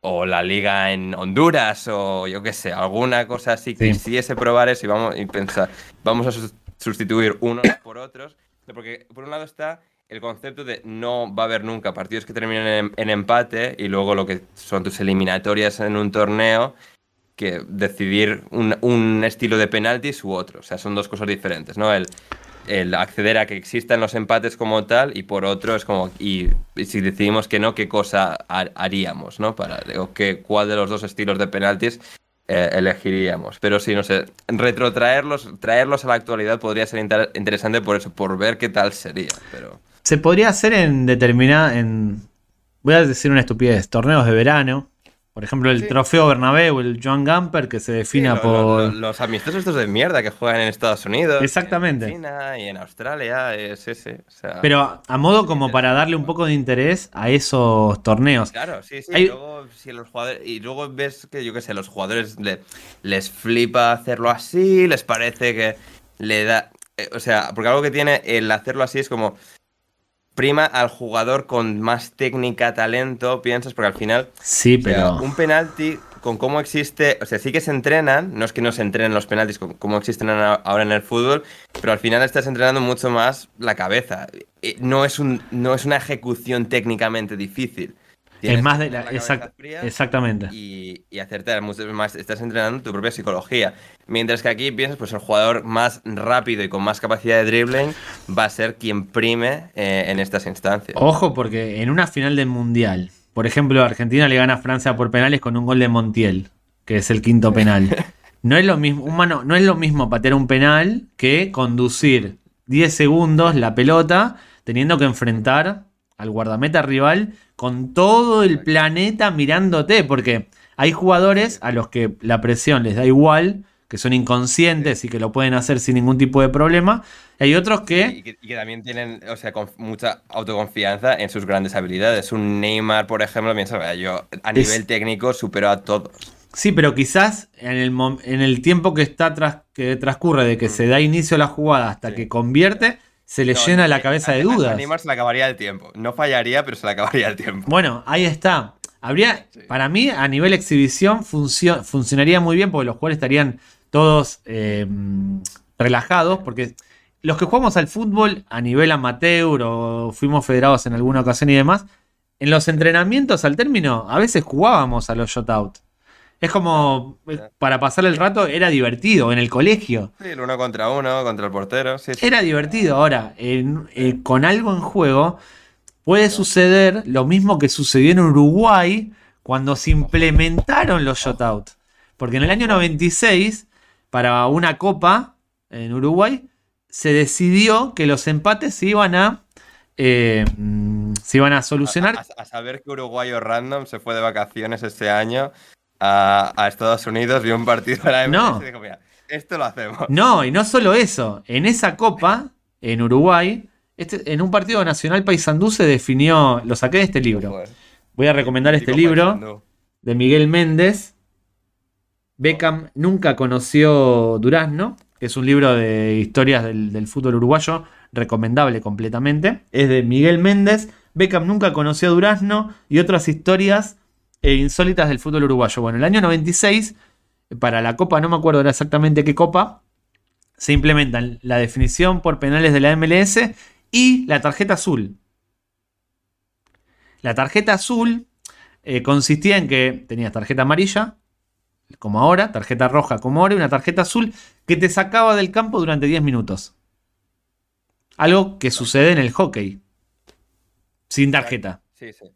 o la liga en Honduras o yo qué sé, alguna cosa así que quisiese probar eso y vamos y pensar, vamos a sustituir unos por otros, porque por un lado está el concepto de no va a haber nunca partidos que terminen en, empate y luego lo que son tus eliminatorias en un torneo que decidir un, un, estilo de penaltis u otro. O sea, son dos cosas diferentes, ¿no? El, el acceder a que existan los empates como tal y por otro es como, y, si decidimos que no, ¿qué cosa haríamos? ¿no? Para, o ¿Cuál de los dos estilos de penaltis eh, elegiríamos? Pero sí, no sé, retrotraerlos, traerlos a la actualidad podría ser interesante por eso, por ver qué tal sería. Pero... Se podría hacer en determinada, en, voy a decir una estupidez, torneos de verano, por ejemplo, el trofeo Bernabéu, el Joan Gamper, que se defina por. los amistosos estos de mierda que juegan en Estados Unidos. Exactamente. En China y en Australia, es ese. Pero a modo como para darle un poco de interés a esos torneos. Claro, sí, sí. Luego, si los jugadores, y luego ves que, yo qué sé, los jugadores les flipa hacerlo así, les parece que le da. Eh, o sea, porque algo que tiene el hacerlo así es como prima al jugador con más técnica, talento, piensas, porque al final. Sí, pero. un penalti con cómo existe. O sea, sí que se entrenan, no es que no se entrenen los penaltis como existen ahora en el fútbol, pero al final estás entrenando mucho más la cabeza. No es, un, no es una ejecución técnicamente difícil es más de la, exactamente. Y, y acertar, más, estás entrenando tu propia psicología. Mientras que aquí piensas, pues el jugador más rápido y con más capacidad de dribbling va a ser quien prime eh, en estas instancias. Ojo, porque en una final del Mundial, por ejemplo, Argentina le gana a Francia por penales con un gol de Montiel, que es el quinto penal. No es lo mismo, humano, no es lo mismo patear un penal que conducir 10 segundos la pelota teniendo que enfrentar al guardameta rival con todo el planeta mirándote, porque hay jugadores a los que la presión les da igual, que son inconscientes y que lo pueden hacer sin ningún tipo de problema. Y hay otros que... Y que, también tienen, o sea, con mucha autoconfianza en sus grandes habilidades. Un Neymar, por ejemplo, piensa, yo a nivel técnico supero a todos. Sí, pero quizás en el, en el tiempo que está tras, que transcurre de que mm. se da inicio a la jugada hasta que convierte, se le llena la cabeza de dudas. Neymar se le acabaría el tiempo. No fallaría, pero se le acabaría el tiempo. Bueno, ahí está. Habría, para mí, a nivel exhibición, funcionaría muy bien porque los jugadores estarían todos em, relajados. Porque los que jugamos al fútbol a nivel amateur o fuimos federados en alguna ocasión y demás, en los entrenamientos al término, a veces jugábamos a los shutouts. Es como, para pasar el rato era divertido en el colegio. Sí, el uno contra uno, contra el portero. Sí, Era divertido. Ahora, eh, con algo en juego, puede suceder lo mismo que sucedió en Uruguay cuando se implementaron los shutouts. Porque en el año 96, para una copa en Uruguay, se decidió que los empates se iban a eh, se iban a solucionar. A, saber que Uruguayo Random se fue de vacaciones este año a, Estados Unidos, vio un partido de la MLS y dijo, mira, esto lo hacemos. No, y no solo eso. En esa copa, en Uruguay, este, en un partido nacional Paysandú se definió, lo saqué de este libro. Voy a recomendar este libro de Miguel Méndez. Beckham nunca conoció Durazno, que es un libro de historias del, del fútbol uruguayo, recomendable completamente. Es de Miguel Méndez. Beckham nunca conoció a Durazno y otras historias e insólitas del fútbol uruguayo. Bueno, el año 96, para la Copa, no me acuerdo exactamente qué Copa, se implementan la definición por penales de la MLS y la tarjeta azul. La tarjeta azul eh, consistía en que tenías tarjeta amarilla, como ahora, tarjeta roja como ahora y una tarjeta azul que te sacaba del campo durante 10 minutos. Algo que sucede en el hockey. Sin tarjeta. Sí, sí.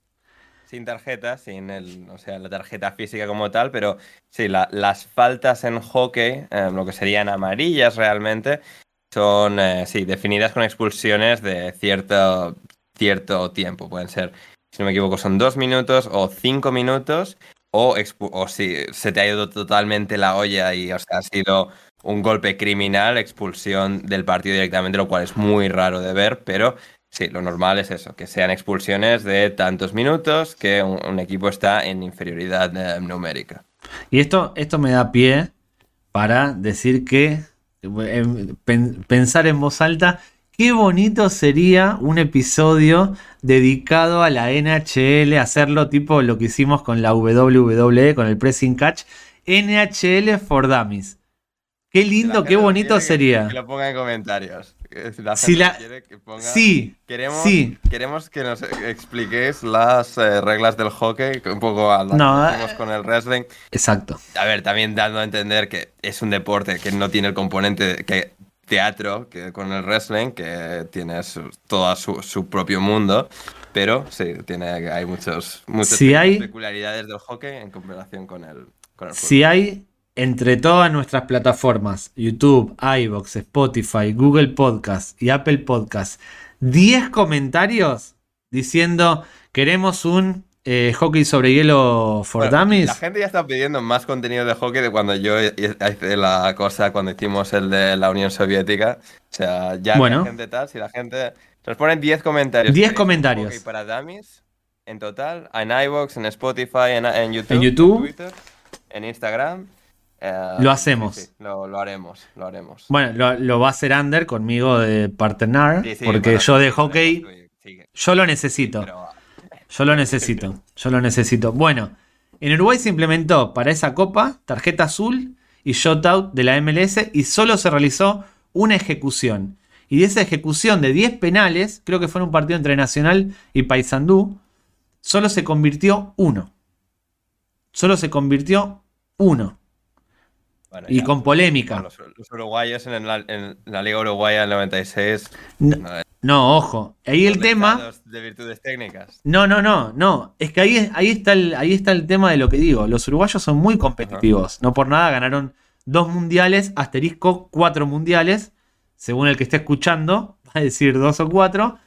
Sin tarjeta, sin el, o sea, la tarjeta física como tal, pero sí, las faltas en hockey, eh, lo que serían amarillas realmente, son eh, sí, definidas con expulsiones de cierto, cierto tiempo. Pueden ser, si no me equivoco, son dos minutos o cinco minutos, o, o si se te ha ido totalmente la olla y ha sido un golpe criminal, expulsión del partido directamente, lo cual es muy raro de ver, pero sí, lo normal es eso, que sean expulsiones de tantos minutos que un, equipo está en inferioridad eh, numérica. Y esto, esto me da pie para decir que em, pensar en voz alta, qué bonito sería un episodio dedicado a la NHL, hacerlo tipo lo que hicimos con la WWE, con el Pressing Catch, NHL for Dummies. Qué lindo, qué bonito sería. Que, lo ponga en comentarios. Si la... que ponga... Sí, queremos, queremos que nos expliquéis las eh, reglas del hockey, un poco a no, que con el wrestling. Exacto. A ver, también dando a entender que es un deporte que no tiene el componente que teatro que con el wrestling, que tiene todo su, propio mundo. Pero sí, tiene, hay muchos, muchas peculiaridades del hockey en comparación con el, con el Si hay entre todas nuestras plataformas, YouTube, iBox, Spotify, Google Podcast y Apple Podcast, 10 comentarios diciendo queremos un eh, hockey sobre hielo for dummies. La gente ya está pidiendo más contenido de hockey de cuando yo hice la cosa, cuando hicimos el de la Unión Soviética. O sea, ya la gente tal, si la gente... Nos ponen 10 comentarios. 10 comentarios. Hockey para dummies en total, en iBox, en Spotify, en, YouTube, en, YouTube. en Twitter, en Instagram. Eh, lo hacemos. lo, haremos, lo haremos. Bueno, lo, va a hacer Ander conmigo de partenar, porque yo de hockey, yo lo necesito. Yo lo necesito, yo lo necesito. Bueno, en Uruguay se implementó para esa copa tarjeta azul y shutout de la MLS y solo se realizó una ejecución. Y de esa ejecución de 10 penales, creo que fue en un partido entre Nacional y Paysandú, solo se convirtió uno. Solo se convirtió uno y con polémica. Los, uruguayos en, la Liga Uruguaya del 96. No, ojo. Ahí el tema. De virtudes técnicas. No, no, no, no. Es que ahí, ahí, está el, ahí está el tema de lo que digo. Los uruguayos son muy competitivos. No por nada ganaron dos mundiales, asterisco, cuatro mundiales. Según el que esté escuchando, va a decir dos o cuatro.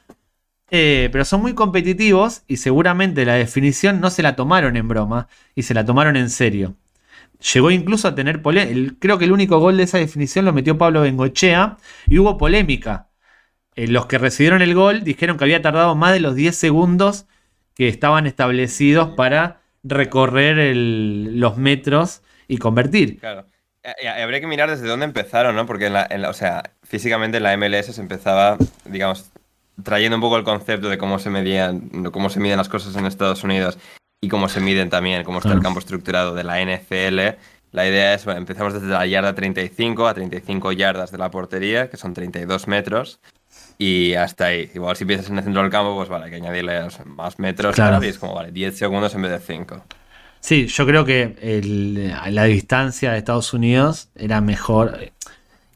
Eh, pero son muy competitivos y seguramente la definición no se la tomaron en broma y se la tomaron en serio. Llegó incluso a tener polémica. Creo que el único gol de esa definición lo metió Pablo Bengochea y hubo polémica. Eh, los que recibieron el gol dijeron que había tardado más de los 10 segundos que estaban establecidos para recorrer los metros y convertir. Claro. habría que mirar desde dónde empezaron, ¿no? Porque, o sea, físicamente en la MLS se empezaba, digamos, trayendo un poco el concepto de cómo se medían, cómo se miden las cosas en Estados Unidos y cómo se miden también, cómo está el campo estructurado de la NFL. La idea es, bueno, empezamos desde la yarda 35 a 35 yardas de la portería, que son 32 metros, y hasta ahí. Igual si empiezas en el centro del campo, pues vale, hay que añadirle más metros, claro. y es como, vale, 10 segundos en vez de 5. Sí, yo creo que la distancia de Estados Unidos era mejor,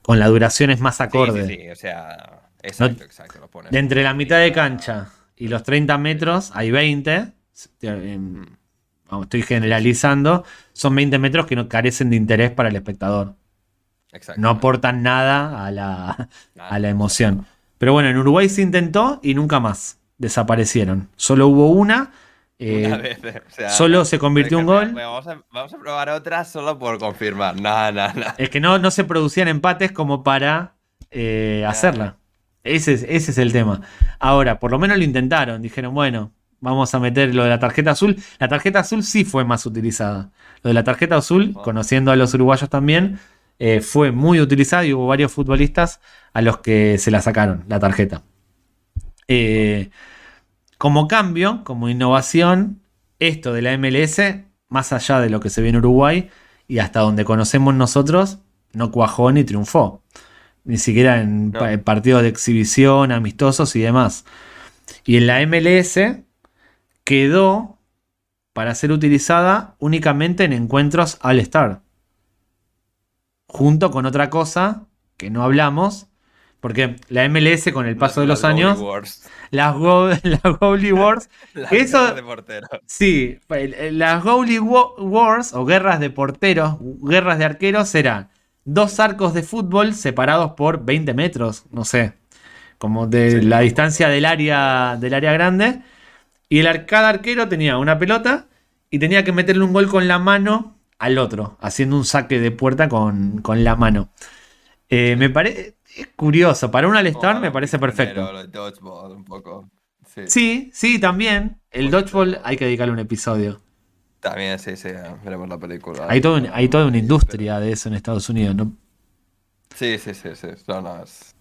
con la duración es más acorde. Sí, sí, o sea, exacto, exacto. Lo. De entre la mitad de cancha y los 30 metros hay 20 estoy generalizando, son 20 metros que no carecen de interés para el espectador. No aportan nada a la, a la emoción. Pero bueno, en Uruguay se intentó y nunca más. Desaparecieron. Solo hubo una. Eh, solo se convirtió un gol. Vamos a, probar otra solo por confirmar. Nada, nada. Es que no, no se producían empates como para eh, hacerla. Ese ese es el tema. Ahora, por lo menos lo intentaron. Dijeron, bueno, vamos a meter lo de la tarjeta azul. La tarjeta azul sí fue más utilizada. Lo de la tarjeta azul, conociendo a los uruguayos también, eh, fue muy utilizada y hubo varios futbolistas a los que se la sacaron, la tarjeta. Eh, como cambio, como innovación, esto de la MLS, más allá de lo que se ve en Uruguay y hasta donde conocemos nosotros, no cuajó ni triunfó. Ni siquiera en partidos de exhibición, amistosos y demás. Y en la MLS quedó para ser utilizada únicamente en encuentros All-Star. Junto con otra cosa que no hablamos, porque la MLS con el paso de los años... Las, Goalie Wars. eso, de porteros. Sí, las Goalie Wars o guerras de porteros, guerras de arqueros eran dos arcos de fútbol separados por 20 metros, no sé, como de la distancia del área, del área grande. Y el, cada arquero tenía una pelota y tenía que meterle un gol con la mano al otro, haciendo un saque de puerta con, con la mano. Eh, me parece es curioso. Para un All-Star me parece perfecto. Sí. sí, también. El dodgeball hay que dedicarle un episodio. También, sí, sí, veremos la película. Hay, todo hay toda una industria de eso en Estados Unidos, ¿no? Sí, sí, sí, sí. No, no, es,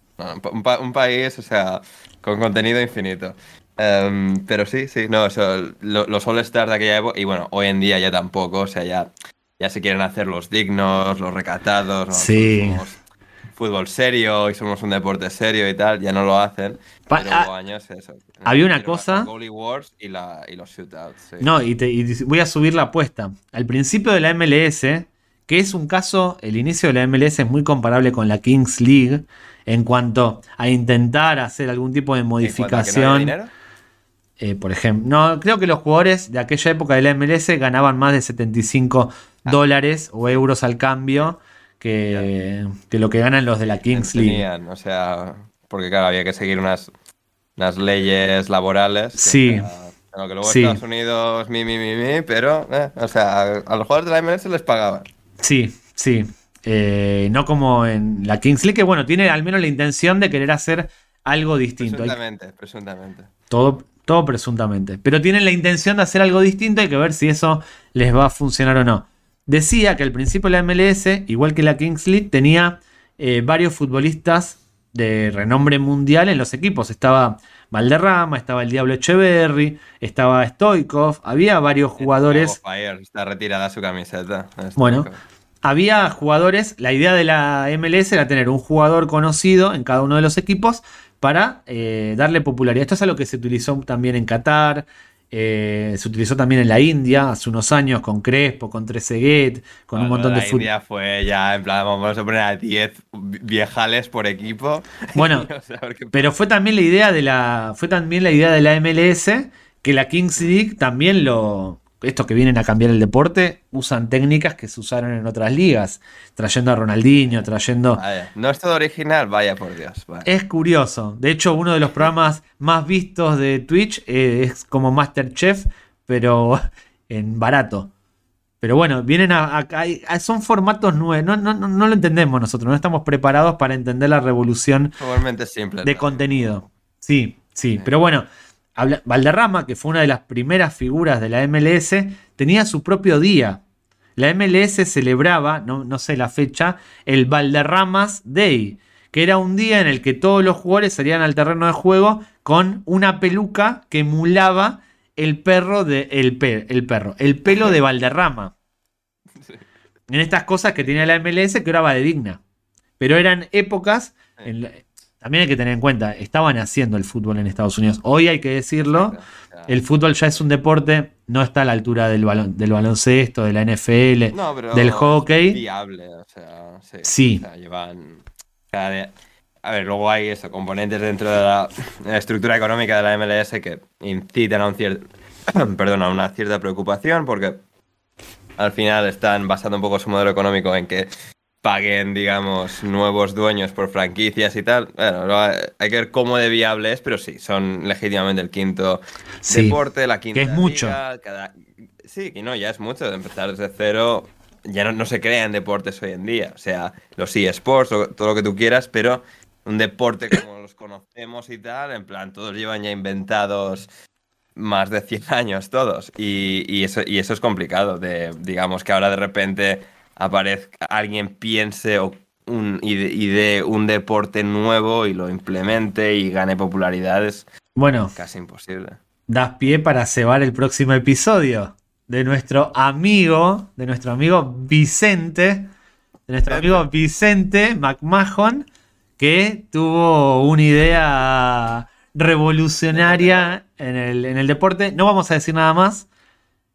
un, país, o sea, con contenido infinito. Em, pero sí, sí, no, eso, los All-Stars de aquella época, y bueno, hoy en día ya tampoco, o sea, ya, ya se quieren hacer los dignos, los recatados, ¿no? Sí fútbol serio y somos un deporte serio y tal, ya no lo hacen. pero ah, años eso. Había una cosa. Wars y, los shootouts. No, y, voy a subir la apuesta. Al principio de la MLS, que es un caso, el inicio de la MLS es muy comparable con la Kings League en cuanto a intentar hacer algún tipo de modificación. Eh, por ejemplo, no, creo que los jugadores de aquella época de la MLS ganaban más de 75 ah. dólares o euros al cambio que, lo que ganan los de la Kings League. o sea, porque claro, había que seguir unas, unas leyes laborales. Sí. que luego Estados Unidos, mi, mi, mi, mi, pero, eh, o sea, a los jugadores de la MLS les pagaban. Sí, sí. Eh, no como en la Kings League, que bueno, tiene al menos la intención de querer hacer algo distinto. Presuntamente, presuntamente. Todo, todo presuntamente. Pero tienen la intención de hacer algo distinto, hay que ver si eso les va a funcionar o no decía que al principio la MLS, igual que la Kings League, tenía eh, varios futbolistas de renombre mundial en los equipos. Estaba Valderrama, estaba el Diablo Echeverry, estaba Stoikov, había varios jugadores. Está retirada su camiseta. Bueno, había jugadores. La idea de la MLS era tener un jugador conocido en cada uno de los equipos para eh, darle popularidad. Esto es algo que se utilizó también en Qatar, eh, se utilizó también en la India hace unos años con Crespo, con Trezeguet, con un montón de fútbol. La India fue ya, en plan, vamos a poner a 10 viejales por equipo. Bueno, pero fue también la idea de la. Fue también la idea de la MLS que la Kings League también lo, estos que vienen a cambiar el deporte usan técnicas que se usaron en otras ligas, trayendo a Ronaldinho, trayendo... No es todo original, vaya por Dios. Es curioso. De hecho, uno de los programas más vistos de Twitch eh, es como Masterchef, pero en barato. Pero bueno, vienen a, son formatos nuevos. No, no, lo entendemos nosotros. No estamos preparados para entender la revolución simple, de contenido. Sí, sí, Pero bueno, Valderrama, que fue una de las primeras figuras de la MLS, tenía su propio día. La MLS celebraba, no, sé la fecha, el Valderramas Day, que era un día en el que todos los jugadores salían al terreno de juego con una peluca que emulaba el perro de el, el perro, el pelo de Valderrama. En estas cosas que tenía la MLS que era de digna. Pero eran épocas en, también hay que tener en cuenta, estaban haciendo el fútbol en Estados Unidos. Hoy hay que decirlo, el fútbol ya es un deporte, no está a la altura del, balon, del baloncesto, de la NFL, del hockey. Es viable, o sea, sí. llevan, a ver, luego hay eso, componentes dentro de la, estructura económica de la MLS que incitan a, un cierto, perdón, a una cierta preocupación porque al final están basando un poco su modelo económico en que paguen, digamos, nuevos dueños por franquicias y tal. Bueno, hay que ver cómo de viable es, pero sí, son legítimamente el quinto deporte, la quinta. Que es mucho. Sí, y no, ya es mucho. De empezar desde cero, ya no, se crean deportes hoy en día. O sea, los eSports, todo lo que tú quieras, pero un deporte como los conocemos y tal, en plan, todos llevan ya inventados más de 100 años todos. Y, y, eso, y eso es complicado, de, digamos, que ahora de repente aparezca, alguien piense o un, y, un deporte nuevo y lo implemente y gane popularidad es bueno, casi imposible. Das pie para cebar el próximo episodio de nuestro amigo, de nuestro amigo Vicente, de nuestro amigo Vicente McMahon, que tuvo una idea revolucionaria en el, en el deporte. No vamos a decir nada más,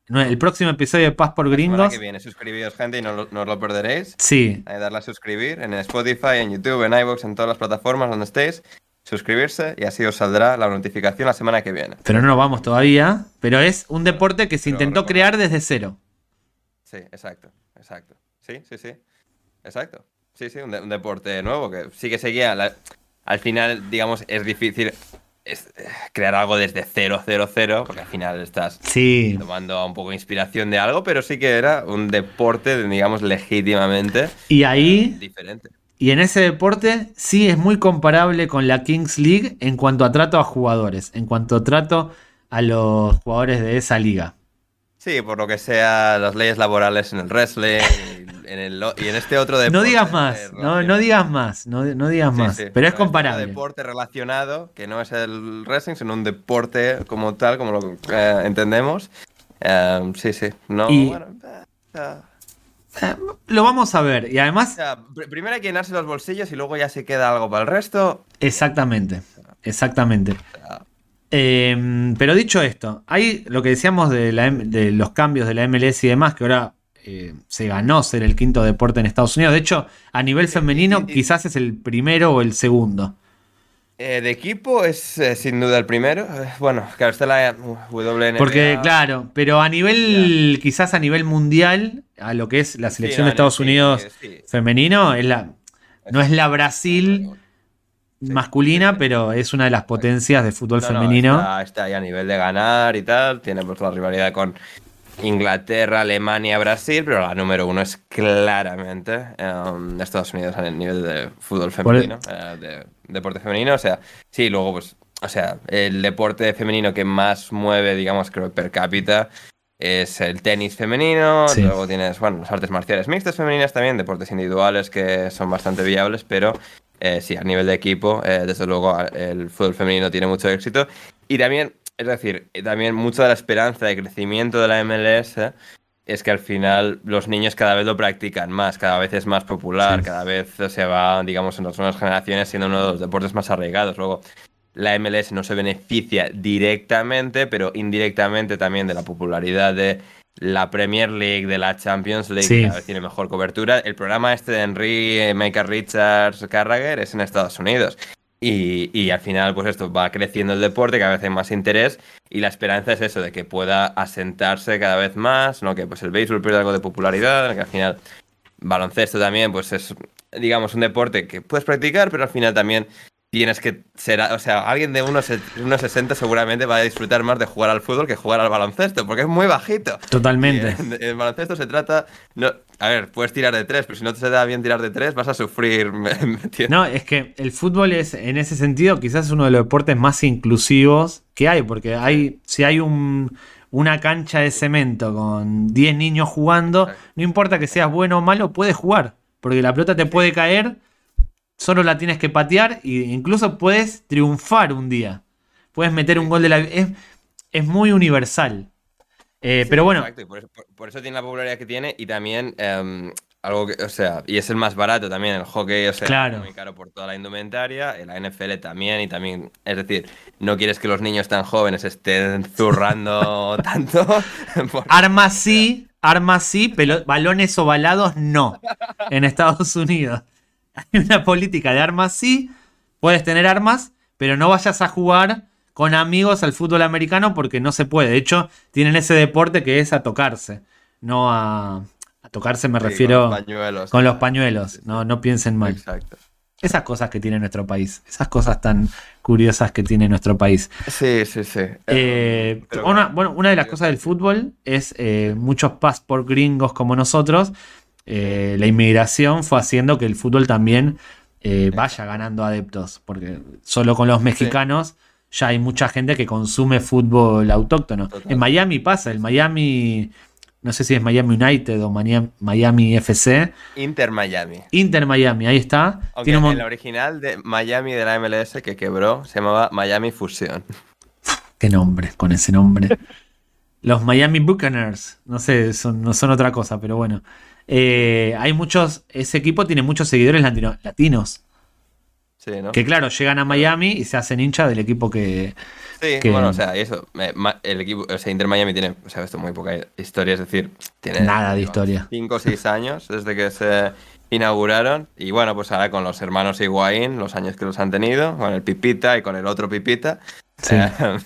el próximo episodio de Paz por Gringos. que viene, suscribíos, gente, y no, os lo perderéis. Sí. darle a suscribir en Spotify, en YouTube, en iVoox, en todas las plataformas donde estéis. Suscribirse y así os saldrá la notificación la semana que viene. Pero no nos vamos todavía. Pero es un deporte que se intentó crear desde cero. Sí, exacto, exacto. Sí, sí, sí. Exacto. Sí, sí, un, deporte nuevo que sí que seguía. al final, digamos, es difícil es eh, crear algo desde cero, cero, cero, porque al final estás tomando un poco de inspiración de algo, pero sí que era un deporte, digamos, legítimamente y ahí, diferente. Y en ese deporte sí es muy comparable con la Kings League en cuanto a trato a jugadores, en cuanto a trato a los jugadores de esa liga. Sí, por lo que sea, las leyes laborales en el wrestling en el, y en este otro deporte. No digas más, no, no digas más, no, no digas más, pero es este comparable. un deporte relacionado, que no es el wrestling, sino un deporte como tal, como lo eh, entendemos. Eh, sí, sí, no, bueno, eh, lo vamos a ver. Y además. primero hay que llenarse los bolsillos y luego ya se queda algo para el resto. Exactamente. Exactamente. Em, pero dicho esto, hay lo que decíamos de, los cambios de la MLS y demás, que ahora eh, se ganó ser el quinto deporte en Estados Unidos. De hecho, a nivel femenino, quizás es el primero o el segundo. Eh, de equipo es eh, sin duda el primero. bueno, claro, está la WNBA. Porque, claro, pero a nivel, quizás a nivel mundial, a lo que es la selección de Estados Unidos femenino, es la, no es la Brasil masculina, pero es una de las potencias de fútbol femenino. está, ahí a nivel de ganar y tal, tiene pues la rivalidad con Inglaterra, Alemania, Brasil, pero la número uno es claramente um, Estados Unidos a nivel de fútbol femenino, eh, de deporte femenino, o sea, sí, luego pues, o sea, el deporte femenino que más mueve, digamos, creo, per cápita es el tenis femenino, luego tienes, bueno, las artes marciales mixtas femeninas también, deportes individuales que son bastante viables, pero eh, sí, a nivel de equipo, eh, desde luego el fútbol femenino tiene mucho éxito. Y también, es decir, también mucha de la esperanza de crecimiento de la MLS es que al final los niños cada vez lo practican más, cada vez es más popular, cada vez se va, digamos, en las nuevas generaciones siendo uno de los deportes más arraigados. Luego, la MLS no se beneficia directamente, pero indirectamente también de la popularidad de la Premier League, de la Champions League, cada vez tiene mejor cobertura. El programa este de Henry, Michael Richards, Carragher es en Estados Unidos. Y, y, al final, pues esto va creciendo el deporte, cada vez hay más interés y la esperanza es eso, de que pueda asentarse cada vez más, ¿no? Que pues el béisbol pierde algo de popularidad, que al final baloncesto también, pues es, digamos, un deporte que puedes practicar, pero al final también tienes que ser, o sea, alguien de unos, 60 seguramente va a disfrutar más de jugar al fútbol que jugar al baloncesto, porque es muy bajito. Totalmente. En, el baloncesto se trata, no, a ver, puedes tirar de tres, pero si no te da bien tirar de tres, vas a sufrir. no, es que el fútbol es, en ese sentido, quizás es uno de los deportes más inclusivos que hay, porque hay, si hay un, una cancha de cemento con 10 niños jugando, no importa que seas bueno o malo, puedes jugar, porque la pelota te puede caer Solo la tienes que patear e incluso puedes triunfar un día. Puedes meter un gol de la... Es, es muy universal. Eh, pero bueno... Exacto, por, eso, tiene la popularidad que tiene y también... Em, algo que, o sea, y es el más barato también, el hockey, o sea, es muy caro por toda la indumentaria, la NFL también, y también, es decir, no quieres que los niños tan jóvenes estén zurrando tanto. Armas sí, armas sí, balones ovalados no, en Estados Unidos. hay una política de armas, sí, puedes tener armas, pero no vayas a jugar con amigos al fútbol americano porque no se puede. De hecho, tienen ese deporte que es a tocarse, no a, a tocarse me refiero con los pañuelos. Con los pañuelos. No, no piensen mal. Exacto. Esas cosas que tiene nuestro país, esas cosas tan curiosas que tiene nuestro país. Sí, sí, sí. Eh, una, bueno, una de las cosas del fútbol es eh, muchos por gringos como nosotros eh, la inmigración fue haciendo que el fútbol también eh, vaya ganando adeptos, porque solo con los mexicanos ya hay mucha gente que consume fútbol autóctono. En Miami pasa, el Miami, no sé si es Miami United o Miami, FC. Inter Miami. Inter Miami, ahí está. Tiene un... El original de Miami de la MLS que quebró se llamaba Miami Fusión. Qué nombre, con ese nombre. Los Miami Buccaneers, no sé, son, no son otra cosa, pero bueno. Eh, hay muchos, ese equipo tiene muchos seguidores latinos. Sí, ¿no? Que claro, llegan a Miami y se hacen hincha del equipo que. Sí, que- bueno, o sea, eso. El equipo, o sea, Inter Miami tiene, o sea, esto muy poca historia, es decir, tiene. Nada de historia. Cinco o seis años desde que se inauguraron. Y bueno, pues ahora con los hermanos Higuaín, los años que los han tenido, con el Pipita y con el otro Pipita. Sí. eh,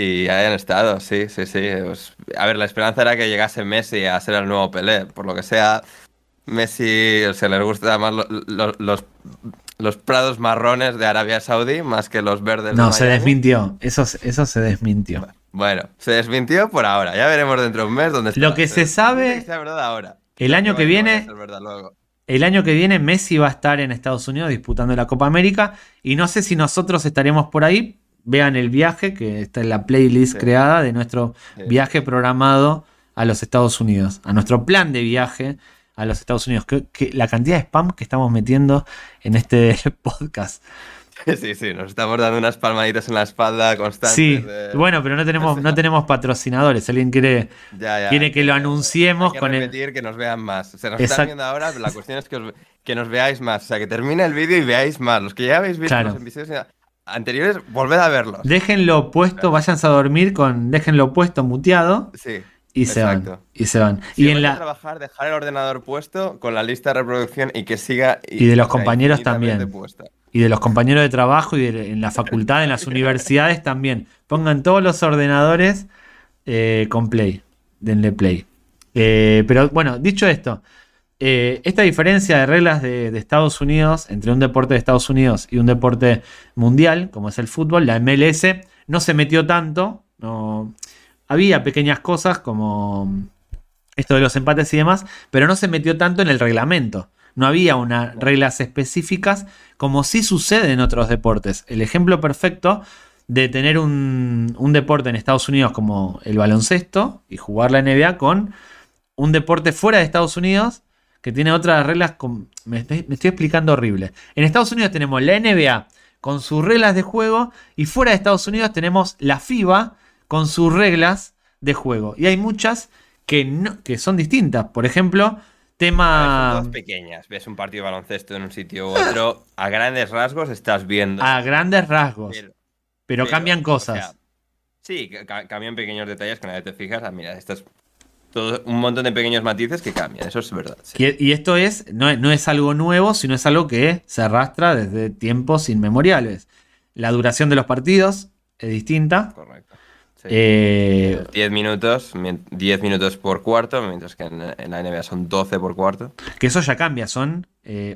y ahí han estado, sí, sí, sí. pues, a ver, la esperanza era que llegase Messi a ser el nuevo Pelé. Por lo que sea, Messi, o sea, les gusta más lo- lo- los, los prados marrones de Arabia Saudí más que los verdes de No, se desmintió. Eso, eso se desmintió. Bueno, se desmintió por ahora. Ya veremos dentro de un mes dónde está. Lo que se sabe- Que verdad ahora. El año que No, no viene- verdad luego. El año que viene Messi va a estar en Estados Unidos disputando la Copa América y no sé si nosotros estaremos por ahí. Vean el viaje que está en la playlist Sí. creada de nuestro Sí. viaje programado a los Estados Unidos, a nuestro plan de viaje a los Estados Unidos. Que, que la cantidad de spam que estamos metiendo en este podcast. Sí, sí, nos estamos dando unas palmaditas en la espalda constantes. Sí, de- bueno, pero no tenemos, no tenemos patrocinadores. Alguien quiere, Ya, ya, quiere que lo anunciemos hay que con el. repetir que nos vean más. O sea, nos están viendo ahora, pero la cuestión es que, os- que nos veáis más. O sea, que termine el vídeo y veáis más. Los que ya habéis visto Claro. los episodios anteriores, volved a verlos. Déjenlo puesto, váyanse a dormir con. Déjenlo puesto muteado Sí. y se van. Exacto. Y se van. Si y en la. trabajar, dejar el ordenador puesto con la lista de reproducción y que siga. Y de los compañeros también. puesta. y de los compañeros de trabajo y de- en la facultad, en las universidades también. Pongan todos los ordenadores eh, con play. Denle play. Eh, pero bueno, dicho esto, eh, esta diferencia de reglas de, Estados Unidos entre un deporte de Estados Unidos y un deporte mundial, como es el fútbol, la MLS no se metió tanto. No, había pequeñas cosas como esto de los empates y demás, pero no se metió tanto en el reglamento. No había unas reglas específicas como sí sucede en otros deportes. El ejemplo perfecto de tener un, un deporte en Estados Unidos como el baloncesto y jugar la NBA con un deporte fuera de Estados Unidos que tiene otras reglas. con- me, estoy, me estoy explicando horrible. En Estados Unidos tenemos la NBA con sus reglas de juego y fuera de Estados Unidos tenemos la FIBA con sus reglas de juego. Y hay muchas que, no, que son distintas. Por ejemplo, tema son pequeñas. Ves un partido de baloncesto en un sitio u otro. A grandes rasgos estás viendo. a grandes rasgos, pero- pero, pero, cambian o cosas. sea, sí, ca- ca- cambian pequeños detalles que nadie te fijas. Ah, mira, estás. Todo, un montón de pequeños matices que cambian. Eso es verdad. sí. Y, y esto es no, es no es algo nuevo, sino es algo que se arrastra desde tiempos inmemoriales. La duración de los partidos es distinta. Correcto. Sí. Eh, 10 minutos, mien- 10 minutos por cuarto, mientras que en, en la NBA son 12 por cuarto. que eso ya cambia, son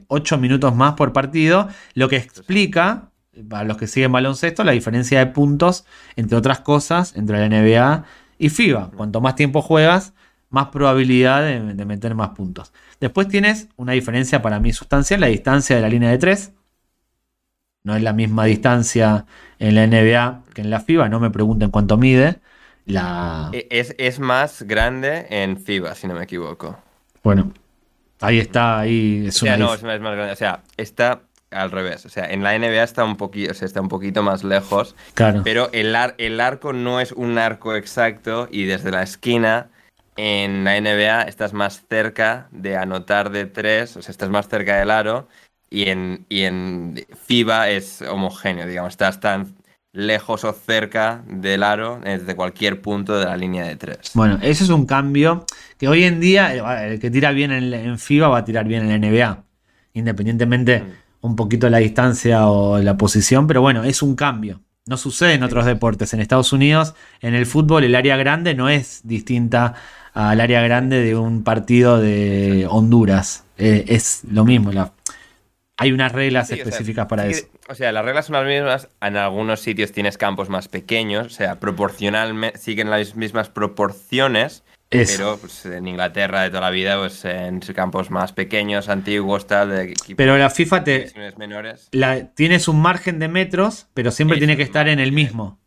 8 minutos más por partido, lo que explica, para los que siguen baloncesto, la diferencia de puntos, entre otras cosas, entre la NBA y FIBA. Cuanto más tiempo juegas, más probabilidad de, de meter más puntos. Después tienes una diferencia para mí sustancial, la distancia de la línea de 3. No es la misma distancia en la NBA que en la FIBA, no me pregunten cuánto mide. La... E- Es, es más grande en FIBA, si no me equivoco. Bueno, ahí está, ahí es O sea, una no, dif- es más, es más grande. O sea, está al revés. O sea, en la NBA está un poquito, o sea, está un poquito más lejos. Claro. Pero el, ar- el arco no es un arco exacto y desde la esquina en la NBA estás más cerca de anotar de tres, o sea, estás más cerca del aro y en, y en FIBA es homogéneo, digamos, estás tan lejos o cerca del aro desde cualquier punto de la línea de tres. Bueno, eso es un cambio que hoy en día eh, el que tira bien en, en FIBA va a tirar bien en la NBA, independientemente Mm. un poquito de la distancia o la posición, pero bueno, es un cambio. No sucede en otros deportes. En Estados Unidos, en el fútbol, el área grande no es distinta al área grande de un partido de Honduras. Eh, es lo mismo. la- hay unas reglas Sí, o sea, específicas para sí eso. O sea, las reglas son las mismas. En algunos sitios tienes campos más pequeños, o sea, proporcionalmente siguen las mismas proporciones. Eso. Pero pues, en Inglaterra de toda la vida, pues en campos más pequeños, antiguos, tal, de equipos Pero la FIFA te, menores. la- tienes un margen de metros, pero siempre Eso tiene que es estar en el mismo.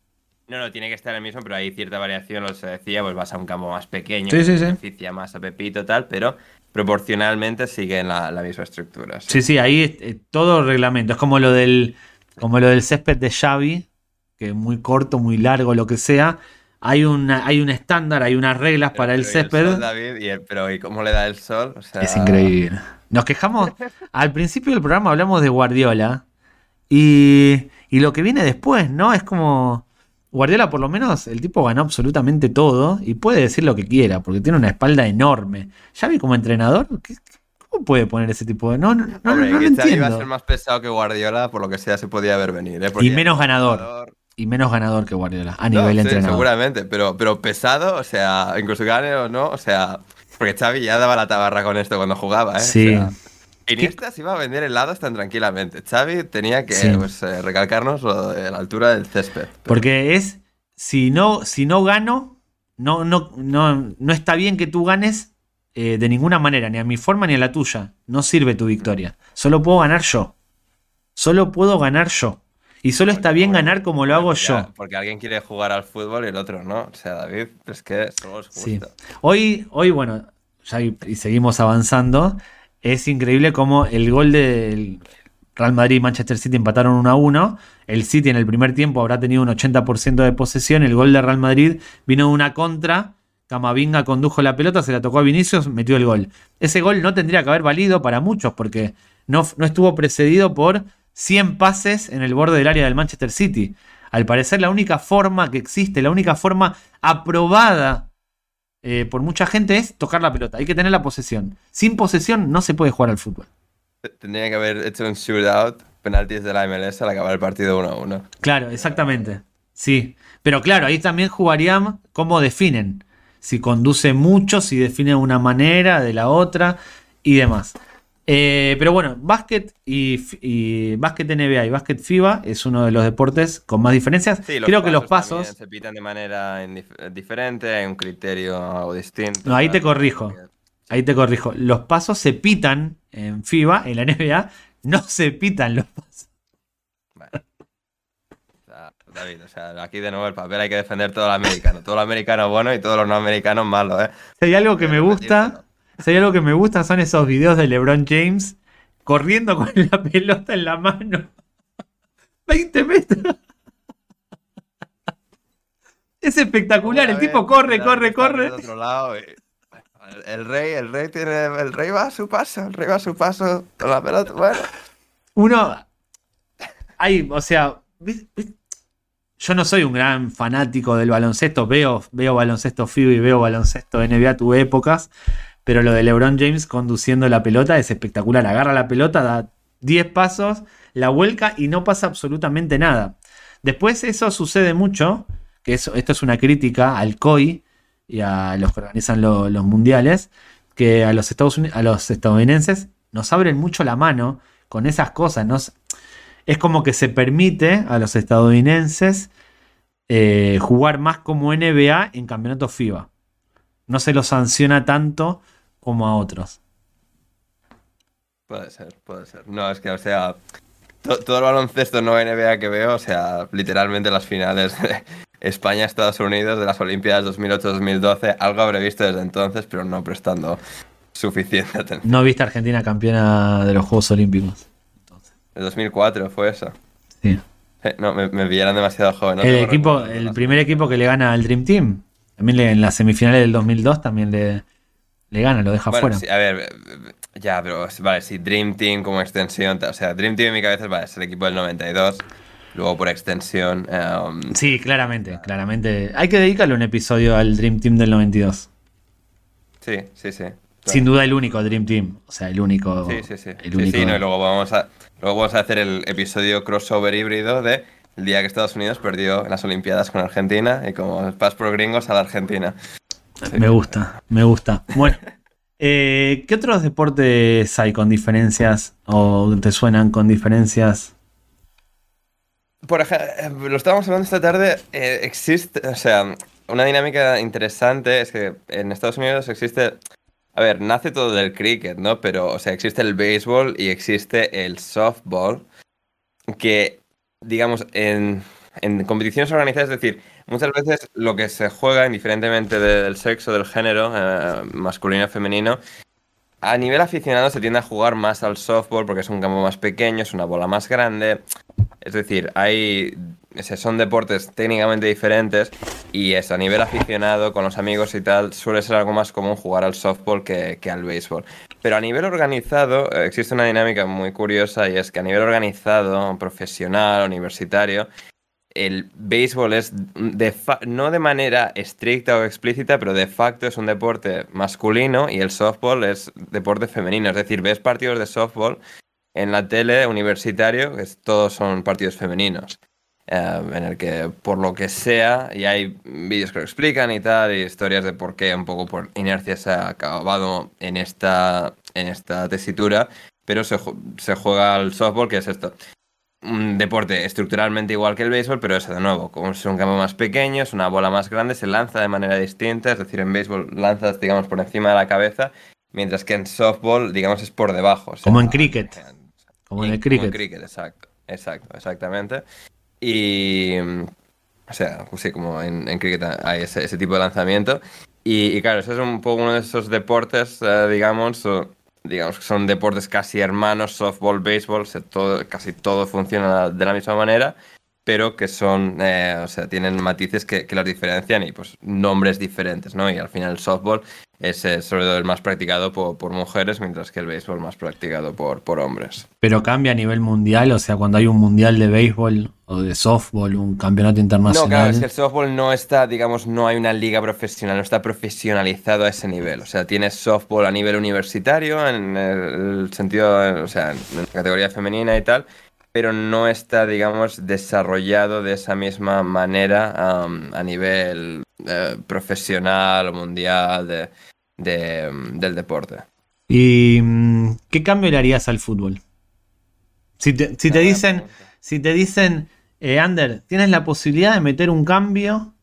No, no, tiene que estar el mismo, pero hay cierta variación, lo se decía, pues vas a un campo más pequeño, Sí, sí, sí. beneficia más a Pepito, tal, pero proporcionalmente siguen la, la misma estructura. sí. Sí, ahí eh, todo reglamento. Es como lo del como lo del césped de Xavi, que es muy corto, muy largo, lo que sea. Hay una, hay un estándar, hay unas reglas Pero- para el césped. sol, David, y el- pero ¿y cómo le da el sol? O sea, Es increíble. Nos quejamos. Al principio del programa hablamos de Guardiola. Y, y lo que viene después, ¿no? Es como. Guardiola, por lo menos, el tipo ganó absolutamente todo y puede decir lo que quiera, porque tiene una espalda enorme. Ya vi como entrenador, ¿cómo puede poner ese tipo de.? No, no, no, Hombre, no lo Xavi entiendo. iba a ser más pesado que Guardiola, por lo que sea, se podía ver venir. ¿eh? Y menos ganador. Y menos ganador que Guardiola, a No, nivel sí, entrenador. seguramente, pero, pero pesado, o sea, incluso gane o no, o sea, porque Xavi ya daba la tabarra con esto cuando jugaba, ¿eh? Sí. O sea, Iniesta se iba a vender helados tan tranquilamente. Xavi tenía que Sí. pues, eh, recalcarnos lo de la altura del césped. Pero- Porque es, si no, si no gano, no, no, no, no está bien que tú ganes eh, de ninguna manera, ni a mi forma ni a la tuya. No sirve tu victoria. Solo puedo ganar yo. Solo puedo ganar yo. Y solo está bien Bueno, ganar como lo hago yo. Porque alguien quiere jugar al fútbol y el otro no. O sea, David, es que solo es Sí. justo. Hoy, hoy, bueno, ya y seguimos avanzando. Es increíble como el gol del Real Madrid y Manchester City empataron 1 a 1. El City en el primer tiempo habrá tenido un 80% de posesión. El gol de Real Madrid vino de una contra. Camavinga condujo la pelota, se la tocó a Vinicius, metió el gol. Ese gol no tendría que haber valido para muchos porque no, no estuvo precedido por 100 pases en el borde del área del Manchester City. Al parecer la única forma que existe, la única forma aprobada eh, por mucha gente es tocar la pelota. Hay que tener la posesión. Sin posesión no se puede jugar al fútbol. Tendría que haber hecho un shootout, penaltis de la MLS al acabar el partido 1 a 1. Claro, exactamente. Sí. Pero claro, ahí también jugarían cómo definen. Si conduce mucho, si define de una manera, de la otra y demás. Eh, pero bueno, básquet y, y básquet NBA y básquet FIBA es uno de los deportes con más diferencias. Sí, Creo que los pasos. se pitan de manera diferente, hay un criterio distinto. No, ahí te corrijo. Ahí te corrijo. Los pasos se pitan en FIBA, en la NBA. No se pitan los pasos. Bueno. David, o sea, aquí de nuevo el papel hay que defender todo lo americano. Todo lo americano bueno y todo lo no americano malo, ¿eh? Si hay algo que me gusta, si hay algo que me gusta son esos videos de LeBron James corriendo con la pelota en la mano. 20 metros. Es espectacular, el tipo corre, corre, corre. otro lado El, rey, el rey tiene, el rey va a su paso, el rey va a su paso con la pelota, bueno. Uno. Hay, o sea. Yo no soy un gran fanático del baloncesto. Veo, veo baloncesto FIBA y veo baloncesto NBA tu épocas. Pero lo de LeBron James conduciendo la pelota es espectacular. Agarra la pelota, da 10 pasos, la vuelca y no pasa absolutamente nada. Después eso sucede mucho, que eso, esto es una crítica al COI y a los que organizan lo- los mundiales, que a los, Estados Uni- a los estadounidenses nos abren mucho la mano con esas cosas. es como que se permite a los estadounidenses eh, jugar más como NBA en campeonatos FIBA. No se los sanciona tanto como a otros. Puede ser, puede ser. No, es que, o sea, to- todo el baloncesto no NBA que veo, o sea, literalmente las finales de España-Estados Unidos de las Olimpiadas 2008-2012, algo habré visto desde entonces, pero no prestando suficiente atención. No viste a Argentina campeona de los Juegos Olímpicos. El 2004 fue eso. Sí. Eh, No, me, me pillaron demasiado joven. no el equipo, el primer equipo que le gana al Dream Team. También le- en las semifinales del 2002 también le, le gana, lo deja Bueno, fuera. sí, a ver, ya, pero vale, sí, Dream Team como extensión, o sea, Dream Team en mi cabeza vale, es el equipo del 92, luego por extensión, um, Sí, claramente, claramente. Hay que dedicarle un episodio al Dream Team del 92. sí, sí, sí. claro. Sin duda el único Dream Team. O sea, el único. Sí, sí, sí. El Sí, único. sí, no, y luego vamos a luego vamos a hacer el episodio crossover híbrido de el día que Estados Unidos perdió en las Olimpiadas con Argentina y como pas por gringos a la Argentina. Me gusta, me gusta. Bueno, eh, ¿qué otros deportes hay con diferencias o te suenan con diferencias? Por ejemplo, lo estábamos hablando esta tarde, eh, existe, o sea, una dinámica interesante es que en Estados Unidos existe, a ver, nace todo del cricket, ¿no? Pero, o sea, existe el béisbol y existe el softball, que, digamos, en, en competiciones organizadas, es decir, muchas veces lo que se juega, indiferentemente de- del sexo, del género, eh, masculino o femenino, a nivel aficionado se tiende a jugar más al softball porque es un campo más pequeño, es una bola más grande. Es decir, hay son deportes técnicamente diferentes y es a nivel aficionado, con los amigos y tal, suele ser algo más común jugar al softball que, al béisbol. Pero a nivel organizado eh, existe una dinámica muy curiosa y es que a nivel organizado, profesional, universitario, el béisbol es de no de manera estricta o explícita, pero de facto es un deporte masculino y el softball es deporte femenino. Es decir, ves partidos de softball en la tele universitario, que todos son partidos femeninos. Eh, en el que por lo que sea, y hay vídeos que lo explican y tal, y historias de por qué un poco por inercia se ha acabado en esta, en esta tesitura, pero se, se juega al softball, que es esto. Un deporte estructuralmente igual que el béisbol, pero eso de nuevo, como es un campo más pequeño, es una bola más grande, se lanza de manera distinta, es decir, en béisbol lanzas, digamos, por encima de la cabeza, mientras que en softball, digamos, es por debajo. como en cricket. Como en el cricket. Como en cricket, exacto. Exacto, exactamente. Y. O sea, pues sí, como en, en cricket hay ese, tipo de lanzamiento. Y, claro, eso es un poco uno de esos deportes, eh, digamos, digamos que son deportes casi hermanos, softball, béisbol, todo, casi todo funciona de la misma manera, pero que son, eh, o sea, tienen matices que, que los diferencian y pues nombres diferentes, ¿no? Y al final el softball es eh, sobre todo el más practicado por, mujeres, mientras que el béisbol más practicado por, por hombres. Pero cambia a nivel mundial, o sea, cuando hay un mundial de béisbol o de softball, un campeonato internacional. No, claro, es que el softball no está, digamos, no hay una liga profesional, no está profesionalizado a ese nivel. O sea, tienes softball a nivel universitario, en el sentido, o sea, en la categoría femenina y tal, pero no está, digamos, desarrollado de esa misma manera a nivel eh, profesional o mundial de, del deporte. ¿Y mm, qué cambio le harías al fútbol? Si te, dicen, si te dicen, eh, Ander, tienes la posibilidad de meter un cambio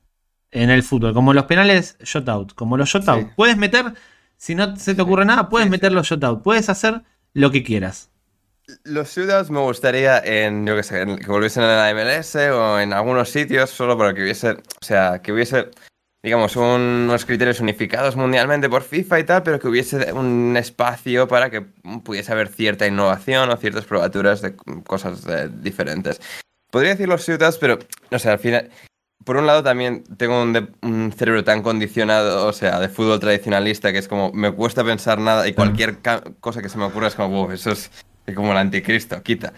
en el fútbol, como los penales shutout, como los shutout. Puedes meter, si no se te ocurre nada, puedes meter los shutout, puedes hacer lo que quieras. Los shootouts me gustaría en, yo que sé, que volviesen a la MLS o en algunos sitios, solo para que hubiese, o sea, que hubiese, digamos, unos criterios unificados mundialmente por FIFA y tal, pero que hubiese un espacio para que pudiese haber cierta innovación o ciertas probaturas de cosas diferentes. Podría decir los shootouts, pero, no sé, al final, por un lado también tengo un, cerebro tan condicionado, o sea, de fútbol tradicionalista, que es como, me cuesta pensar nada y cualquier cosa que se me ocurra es como, eso es como el anticristo, quita.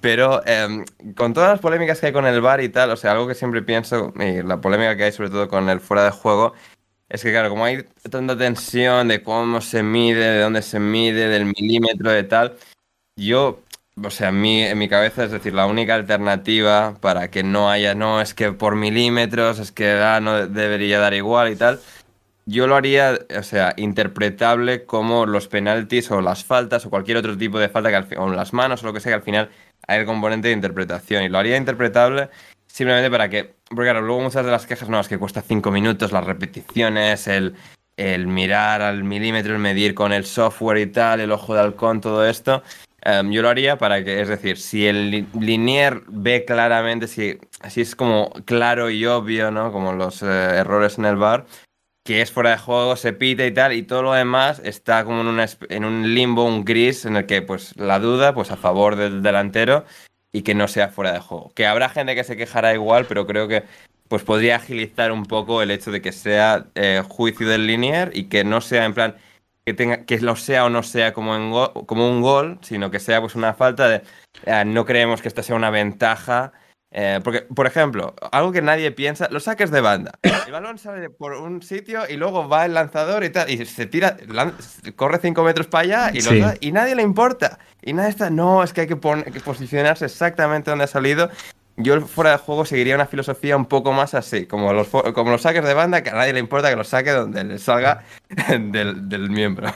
Pero em, con todas las polémicas que hay con el bar y tal, o sea, algo que siempre pienso, y la polémica que hay sobre todo con el fuera de juego, es que claro, como hay tanta tensión de cómo se mide, de dónde se mide, del milímetro de tal, yo, o sea, mi, en mi cabeza, es decir, la única alternativa para que no haya, no, es que por milímetros, es que ah, no debería dar igual y tal, yo lo haría, o sea, interpretable como los penaltis o las faltas o cualquier otro tipo de falta, que al o las manos o lo que sea, que al final hay el componente de interpretación. Y lo haría interpretable simplemente para que, porque claro, luego muchas de las quejas, no, es que cuesta cinco minutos, las repeticiones, el, el mirar al milímetro, el medir con el software y tal, el ojo de halcón, todo esto. Em, yo lo haría para que, es decir, si el linier ve claramente, si, si es como claro y obvio, ¿no? Como los eh, errores en el bar, que es fuera de juego, se pita y tal, y todo lo demás está como en, en un limbo, un gris, en el que pues la duda, pues a favor del delantero y que no sea fuera de juego. Que habrá gente que se quejará igual, pero creo que pues podría agilizar un poco el hecho de que sea eh, juicio del linear y que no sea en plan que tenga que lo sea o no sea como, en como un gol, sino que sea pues una falta de eh, no creemos que esta sea una ventaja eh, porque, por ejemplo, algo que nadie piensa, los saques de banda. El balón sale por un sitio y luego va el lanzador y tal, y se tira, corre 5 metros para allá y, y, nadie le importa. Y nadie está, no, es que hay que, que posicionarse exactamente donde ha salido. Yo fuera de juego seguiría una filosofía un poco más así, como los, como los saques de banda, que a nadie le importa que los saque donde le salga del, del miembro.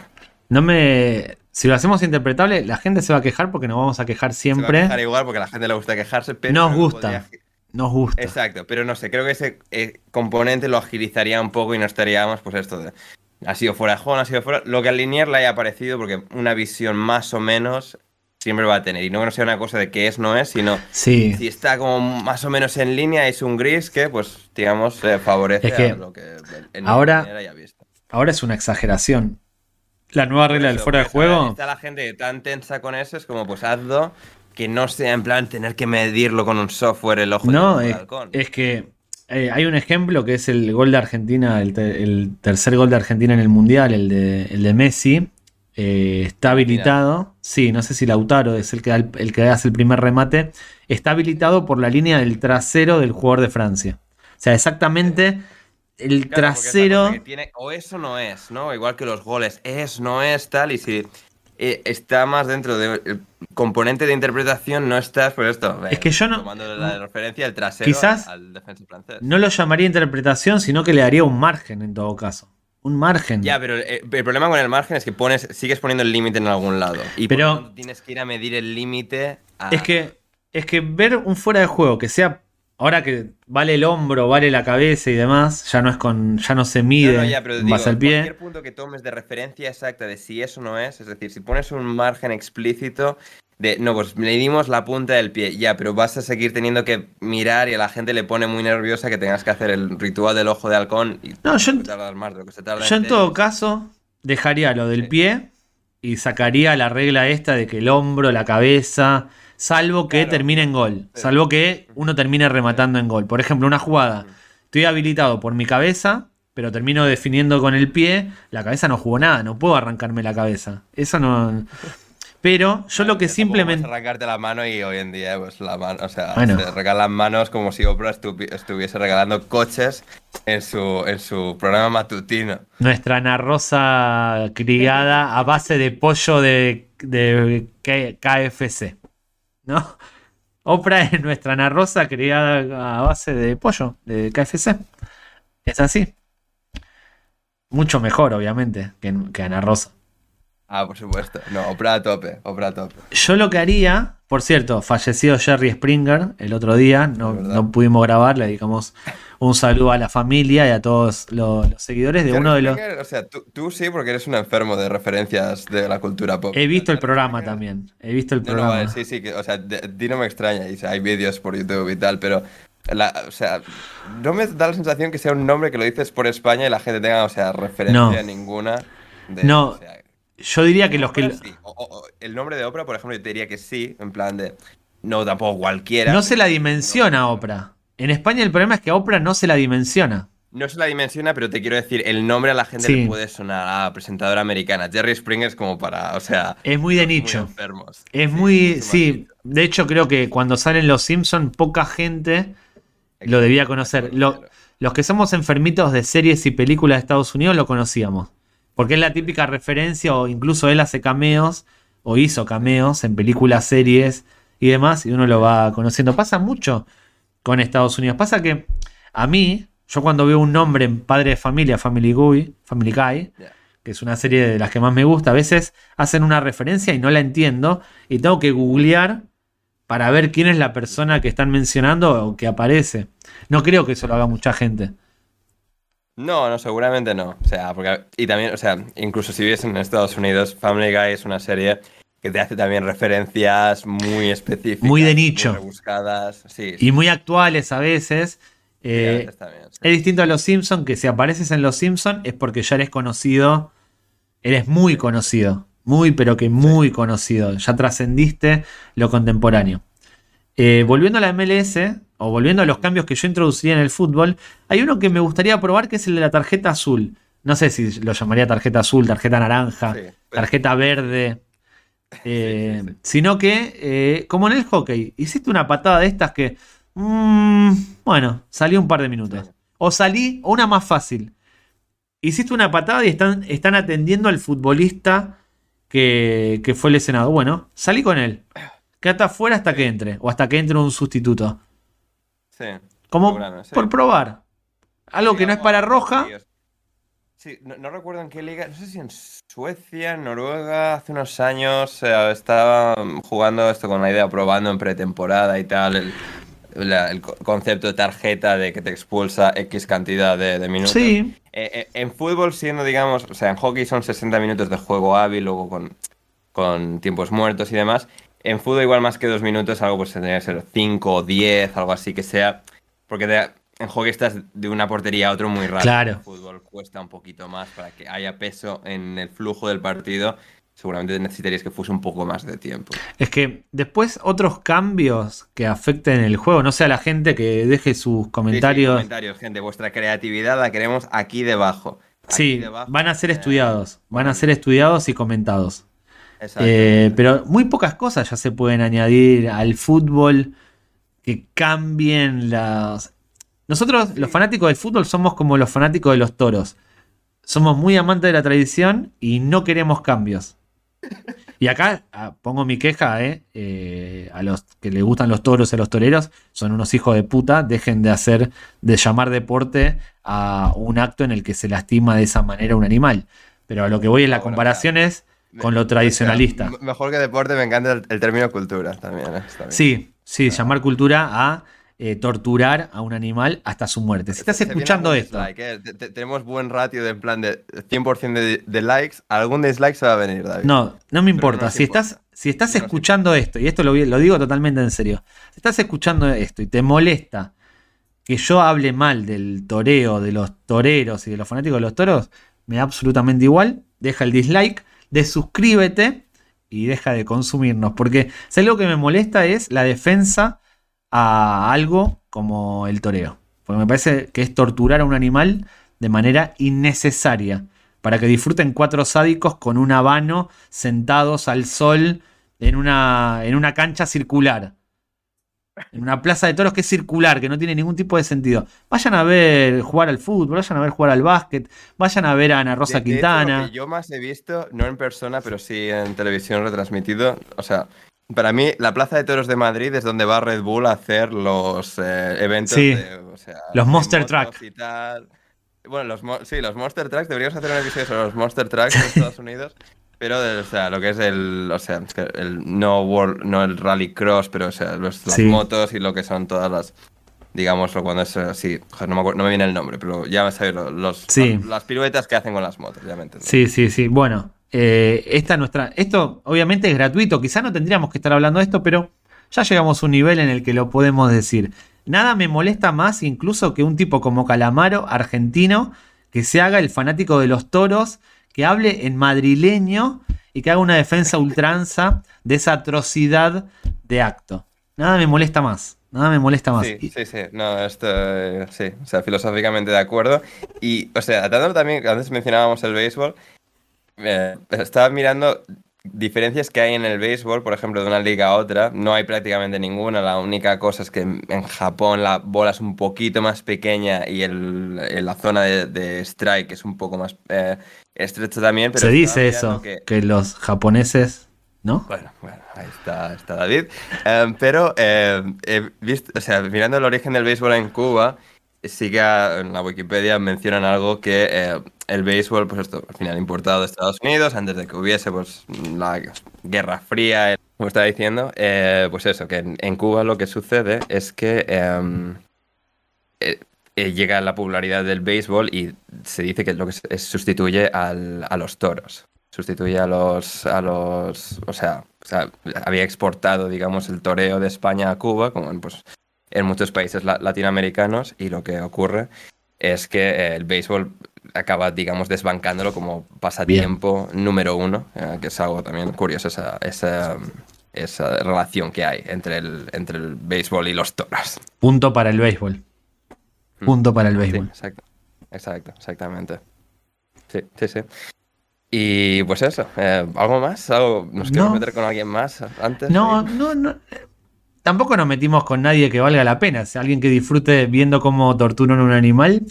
No me si lo hacemos interpretable, la gente se va a quejar porque nos vamos a quejar siempre. Se va a quejar igual porque a la gente le gusta quejarse, pero. Nos gusta. Nos gusta. Exacto, pero no sé, creo que ese eh, componente lo agilizaría un poco y no estaríamos, pues esto de. Ha sido fuera de ha sido fuera. Lo que al linear le haya parecido, porque una visión más o menos siempre va a tener. Y no que no sea una cosa de que es, no es, sino sí. si está como más o menos en línea, es un gris que, pues, digamos, favorece a lo que el ahora, haya visto. Ahora es una exageración la nueva regla del fuera de juego. Está la gente tan tensa con eso, es como, pues hazlo que no sea en plan tener que medirlo con un software el ojo No, del es, halcón. es que eh, hay un ejemplo que es el gol de Argentina, el, te- el tercer gol de Argentina en el Mundial, el de, el de Messi. eh, está habilitado. Sí, no sé si Lautaro es el que, da el, el que hace el primer remate. Está habilitado por la línea del trasero del jugador de Francia. O sea, exactamente el Claro, es trasero. tiene- o eso no es, ¿no? Igual que los goles, es, no es, tal, y si eh, está más dentro del componente de interpretación, no estás, por esto. Es que yo no- Tomando la referencia el trasero Quizás al, al defensa francés. No lo llamaría interpretación, sino que le daría un margen en todo caso. Un margen. Ya, pero eh, el problema con el margen es que pones, sigues poniendo el límite en algún lado. Y por Pero- tanto tienes que ir a medir el límite a... Es que, es que ver un fuera de juego que sea. Ahora que vale el hombro, vale la cabeza y demás, ya no es con. ya no se No, mide no, ya, pero digo, base al pie. cualquier punto que tomes de referencia exacta de si eso no es, es decir, si pones un margen explícito de, no, pues medimos la punta del pie, ya, pero vas a seguir teniendo que mirar y a la gente le pone muy nerviosa que tengas que hacer el ritual del ojo de halcón y No, yo en- más de lo que se tarda Yo en todo caso dejaría lo del Sí. pie y sacaría la regla esta de que el hombro, la cabeza, salvo que Claro. termine en gol, Sí. salvo que uno termine rematando en gol. Por ejemplo, una jugada, estoy habilitado por mi cabeza, pero termino definiendo con el pie, la cabeza no jugó nada, no puedo arrancarme la cabeza. Eso no... Pero yo lo que simplemente... puedes arrancarte la mano y hoy en día, pues la mano, o sea, Bueno. se regalan manos como si Oprah estuvi- estuviese regalando coches en su, en su programa matutino. Nuestra Ana Rosa criada a base de pollo de, KFC. ¿No? Oprah es nuestra Ana Rosa criada a base de pollo de KFC. Es así. Mucho mejor, obviamente, que, que Ana Rosa. Ah, por supuesto. No, Oprah a tope, Oprah a tope. Yo lo que haría, por cierto, falleció Jerry Springer el otro día, no, no pudimos grabar, le dedicamos un saludo a la familia y a todos los, los seguidores de Jerry uno de los... Springer, O sea, tú, tú sí, porque eres un enfermo de referencias de la cultura pop. He visto el programa Springer- también, he visto el No, no, programa. vale, sí, sí, que, o sea, de, di no me extraña, y, hay vídeos por YouTube y tal, pero, la, o sea, no me da la sensación que sea un nombre que lo dices por España y la gente tenga, o sea, referencia No. ninguna. De, No, o sea, Yo diría que los que... Oprah sí. O- o- o el nombre de Oprah, por ejemplo, yo te diría que sí, en plan de, no, tampoco cualquiera. No se la dimensiona a Oprah. En España el problema es que Oprah no se la dimensiona. No se la dimensiona, pero te quiero decir, el nombre a la gente Sí. le puede sonar a presentadora americana. Jerry Springer es como para, o sea, Es muy de muy nicho. enfermos. Es Sí, muy... Sí, de hecho creo que cuando salen los Simpsons poca gente lo debía conocer. Lo- los que somos enfermitos de series y películas de Estados Unidos lo conocíamos. Porque es la típica referencia o incluso él hace cameos o hizo cameos en películas, series y demás y uno lo va conociendo. Pasa mucho con Estados Unidos. Pasa que a mí, yo cuando veo un nombre en Padre de Familia, Family Guy, Family Guy, que es una serie de las que más me gusta, a veces hacen una referencia y no la entiendo y tengo que googlear para ver quién es la persona que están mencionando o que aparece. No creo que eso lo haga mucha gente. No, no, seguramente no. O sea, porque. Y también, o sea, incluso si vives en Estados Unidos, Family Guy es una serie que te hace también referencias muy específicas. Muy de nicho. rebuscadas. Sí, Y muy actuales a veces. sí, a Eh, veces también, es distinto a los Simpsons, que si apareces en los Simpsons es porque ya eres conocido. Eres muy conocido. Muy, pero que muy conocido. Ya trascendiste lo contemporáneo. Eh, volviendo a la MLS, o volviendo a los cambios que yo introduciría en el fútbol, hay uno que me gustaría probar que es el de la tarjeta azul. No sé si lo llamaría tarjeta azul, tarjeta naranja, Sí, tarjeta verde. eh, sí, sí. Sino que, eh, como en el hockey, hiciste una patada de estas que. mm, bueno, salí un par de minutos. O salí, o una más fácil. Hiciste una patada y están, están atendiendo al futbolista que, que fue lesionado. Bueno, salí con él. Quédate afuera hasta que entre. O hasta que entre un sustituto. Sí. Como sí. por probar. Algo Sí, que no es para roja. Sí, no, no recuerdo en qué liga, no sé si en Suecia, en Noruega, hace unos años eh, estaba jugando esto con la idea, probando en pretemporada y tal, el, la- el co- concepto de tarjeta de que te expulsa X cantidad de, de minutos. Sí, Eh, eh, en fútbol, siendo, digamos, o sea, en hockey son 60 minutos de juego hábil, luego con, con tiempos muertos y demás. En fútbol, igual más que dos minutos, algo pues tendría que ser 5 o 10, algo así que sea. Porque te- en hockey estás de una portería a otro muy rápido. Claro. En fútbol cuesta un poquito más para que haya peso en el flujo del partido seguramente necesitarías que fuese un poco más de tiempo. Es que después otros cambios que afecten el juego, no sé a la gente que deje sus comentarios. Sí, comentarios, gente, vuestra creatividad la queremos aquí debajo. sí, van a ser estudiados, van a ser estudiados y comentados. Eh, pero muy pocas cosas ya se pueden añadir al fútbol que cambien las... Nosotros, los fanáticos del fútbol, somos como los fanáticos de los toros. Somos muy amantes de la tradición y no queremos cambios. Y acá ah, pongo mi queja, eh, eh, a los que les gustan los toros y a los toreros, son unos hijos de puta, dejen de hacer, de llamar deporte a un acto en el que se lastima de esa manera un animal. Pero a lo que voy en la comparación es con lo tradicionalista. mejor que deporte me encanta el, término cultura también, eh, Sí, sí, llamar cultura a eh, torturar a un animal hasta su muerte. Si estás escuchando esto. Eh. Tenemos buen ratio de en plan de 100% de, likes. Algún dislike se va a venir, David. No, no me importa. si, Estás, si estás escuchando esto, y esto lo, lo digo totalmente en serio, si estás escuchando esto y te molesta que yo hable mal del toreo, de los toreros y de los fanáticos de los toros, me da absolutamente igual. Deja el dislike, desuscríbete y deja de consumirnos. Porque si algo que me molesta es la defensa a algo como el toreo. Porque me parece que es torturar a un animal de manera innecesaria. Para que disfruten cuatro sádicos con un habano sentados al sol en una, en una cancha circular. En una plaza de toros que es circular, que no tiene ningún tipo de sentido. Vayan a ver jugar al fútbol, vayan a ver jugar al básquet, vayan a ver a Ana Rosa Quintana. yo más he visto, no en persona, pero sí en televisión retransmitido. O sea, para mí, la Plaza de Toros de Madrid es donde va Red Bull a hacer los eh, eventos de, los Monster Truck. Bueno, los, sí, los Monster Trucks, deberíamos hacer un episodio sobre los Monster Trucks en Estados Unidos. Pero, o sea, lo que es el, o sea, el no World, no el Rally Cross, pero, o sea, los, las motos y lo que son todas las, digámoslo, cuando es así, no me, no me viene el nombre, pero ya me sabéis, los, las, piruetas que hacen con las motos, ya me Sí, sí, sí, bueno, eh, esta nuestra, esto obviamente es gratuito, quizá no tendríamos que estar hablando de esto, pero ya llegamos a un nivel en el que lo podemos decir. Nada me molesta más incluso que un tipo como Calamaro, argentino, que se haga el fanático de los toros, que hable en madrileño y que haga una defensa ultranza de esa atrocidad de acto. Nada me molesta más. Nada me molesta más. Sí, sí, sí. No, esto, sí. O sea, filosóficamente de acuerdo. Y, o sea, tratando también, antes mencionábamos el béisbol, eh, estaba mirando diferencias que hay en el béisbol, por ejemplo, de una liga a otra. No hay prácticamente ninguna. La única cosa es que en Japón la bola es un poquito más pequeña y el, la zona de, strike es un poco más eh, estrecha también. Se dice eso, que... los japoneses, ¿no? Bueno, bueno, ahí está, está David. Eh, pero he visto, o sea, mirando el origen del béisbol en Cuba, sí que en la Wikipedia mencionan algo que eh, el béisbol, pues esto, al final importado de Estados Unidos, antes de que hubiese pues la Guerra Fría, como estaba diciendo, eh, pues eso, que en, Cuba lo que sucede es que em, eh, llega la popularidad del béisbol y se dice que lo que sustituye a los toros. Sustituye a los, a los, o sea, o sea, había exportado, digamos, el toreo de España a Cuba, como pues en muchos países latinoamericanos y lo que ocurre es que eh, el béisbol acaba, digamos, desbancándolo como pasatiempo número uno, eh, que es algo también curioso esa, esa, esa, relación que hay entre el, entre el béisbol y los toros. Punto para el béisbol. Mm. Punto para el béisbol. exacto, exacto, exactamente. Sí, sí, sí. Y pues eso, eh, ¿algo más? ¿Algo, ¿Nos queremos meter con alguien más antes? No, no, no tampoco nos metimos con nadie que valga la pena. Alguien que disfrute viendo cómo torturan a un animal.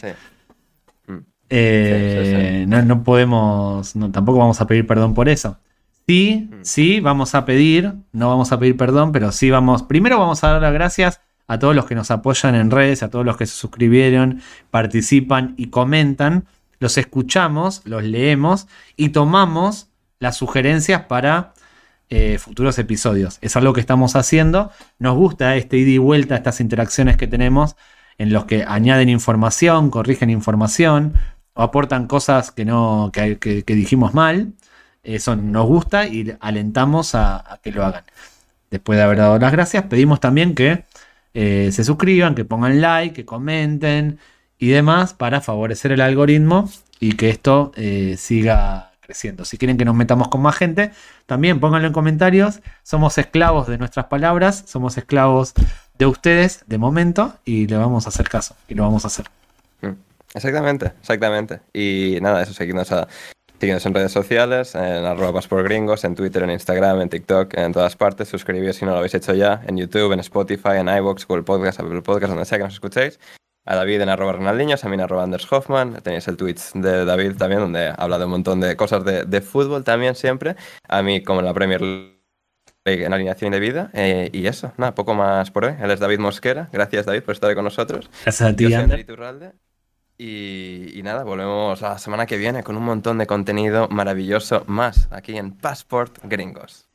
Mm. Eh, no, podemos. tampoco vamos a pedir perdón por eso. Sí, mm. sí, vamos a pedir. No vamos a pedir perdón, pero sí vamos. Primero vamos a dar las gracias a todos los que nos apoyan en redes, a todos los que se suscribieron, participan y comentan. Los escuchamos, los leemos y tomamos las sugerencias para eh, futuros episodios. Es algo que estamos haciendo. Nos gusta este ida y vuelta, estas interacciones que tenemos en los que añaden información, corrigen información o aportan cosas que, no, que, dijimos mal. Eso nos gusta y alentamos a, que lo hagan. Después de haber dado las gracias, pedimos también que eh, se suscriban, que pongan like, que comenten y demás para favorecer el algoritmo y que esto eh, siga creciendo. Si quieren que nos metamos con más gente, también pónganlo en comentarios. Somos esclavos de nuestras palabras, somos esclavos de ustedes de momento y le vamos a hacer caso y lo vamos a hacer. Mm, exactamente, exactamente. Y nada, eso, seguimos a, en redes sociales, en arroba gringos, en Twitter, en Instagram, en TikTok, en todas partes. Suscribíos si no lo habéis hecho ya, en YouTube, en Spotify, en iVoox, Google Podcast, Apple Podcast, donde sea que nos escuchéis a David en arroba Ronaldinho, a mí en arroba Anders Hoffman. Tenéis el tweet de David también, donde habla de un montón de cosas de, fútbol también siempre. A mí como en la Premier League en alineación de vida. Eh, y eso, nada, poco más por hoy. Él es David Mosquera. Gracias David por estar con nosotros. Gracias a ti, y, nada, volvemos la semana que viene con un montón de contenido maravilloso más aquí en Passport Gringos.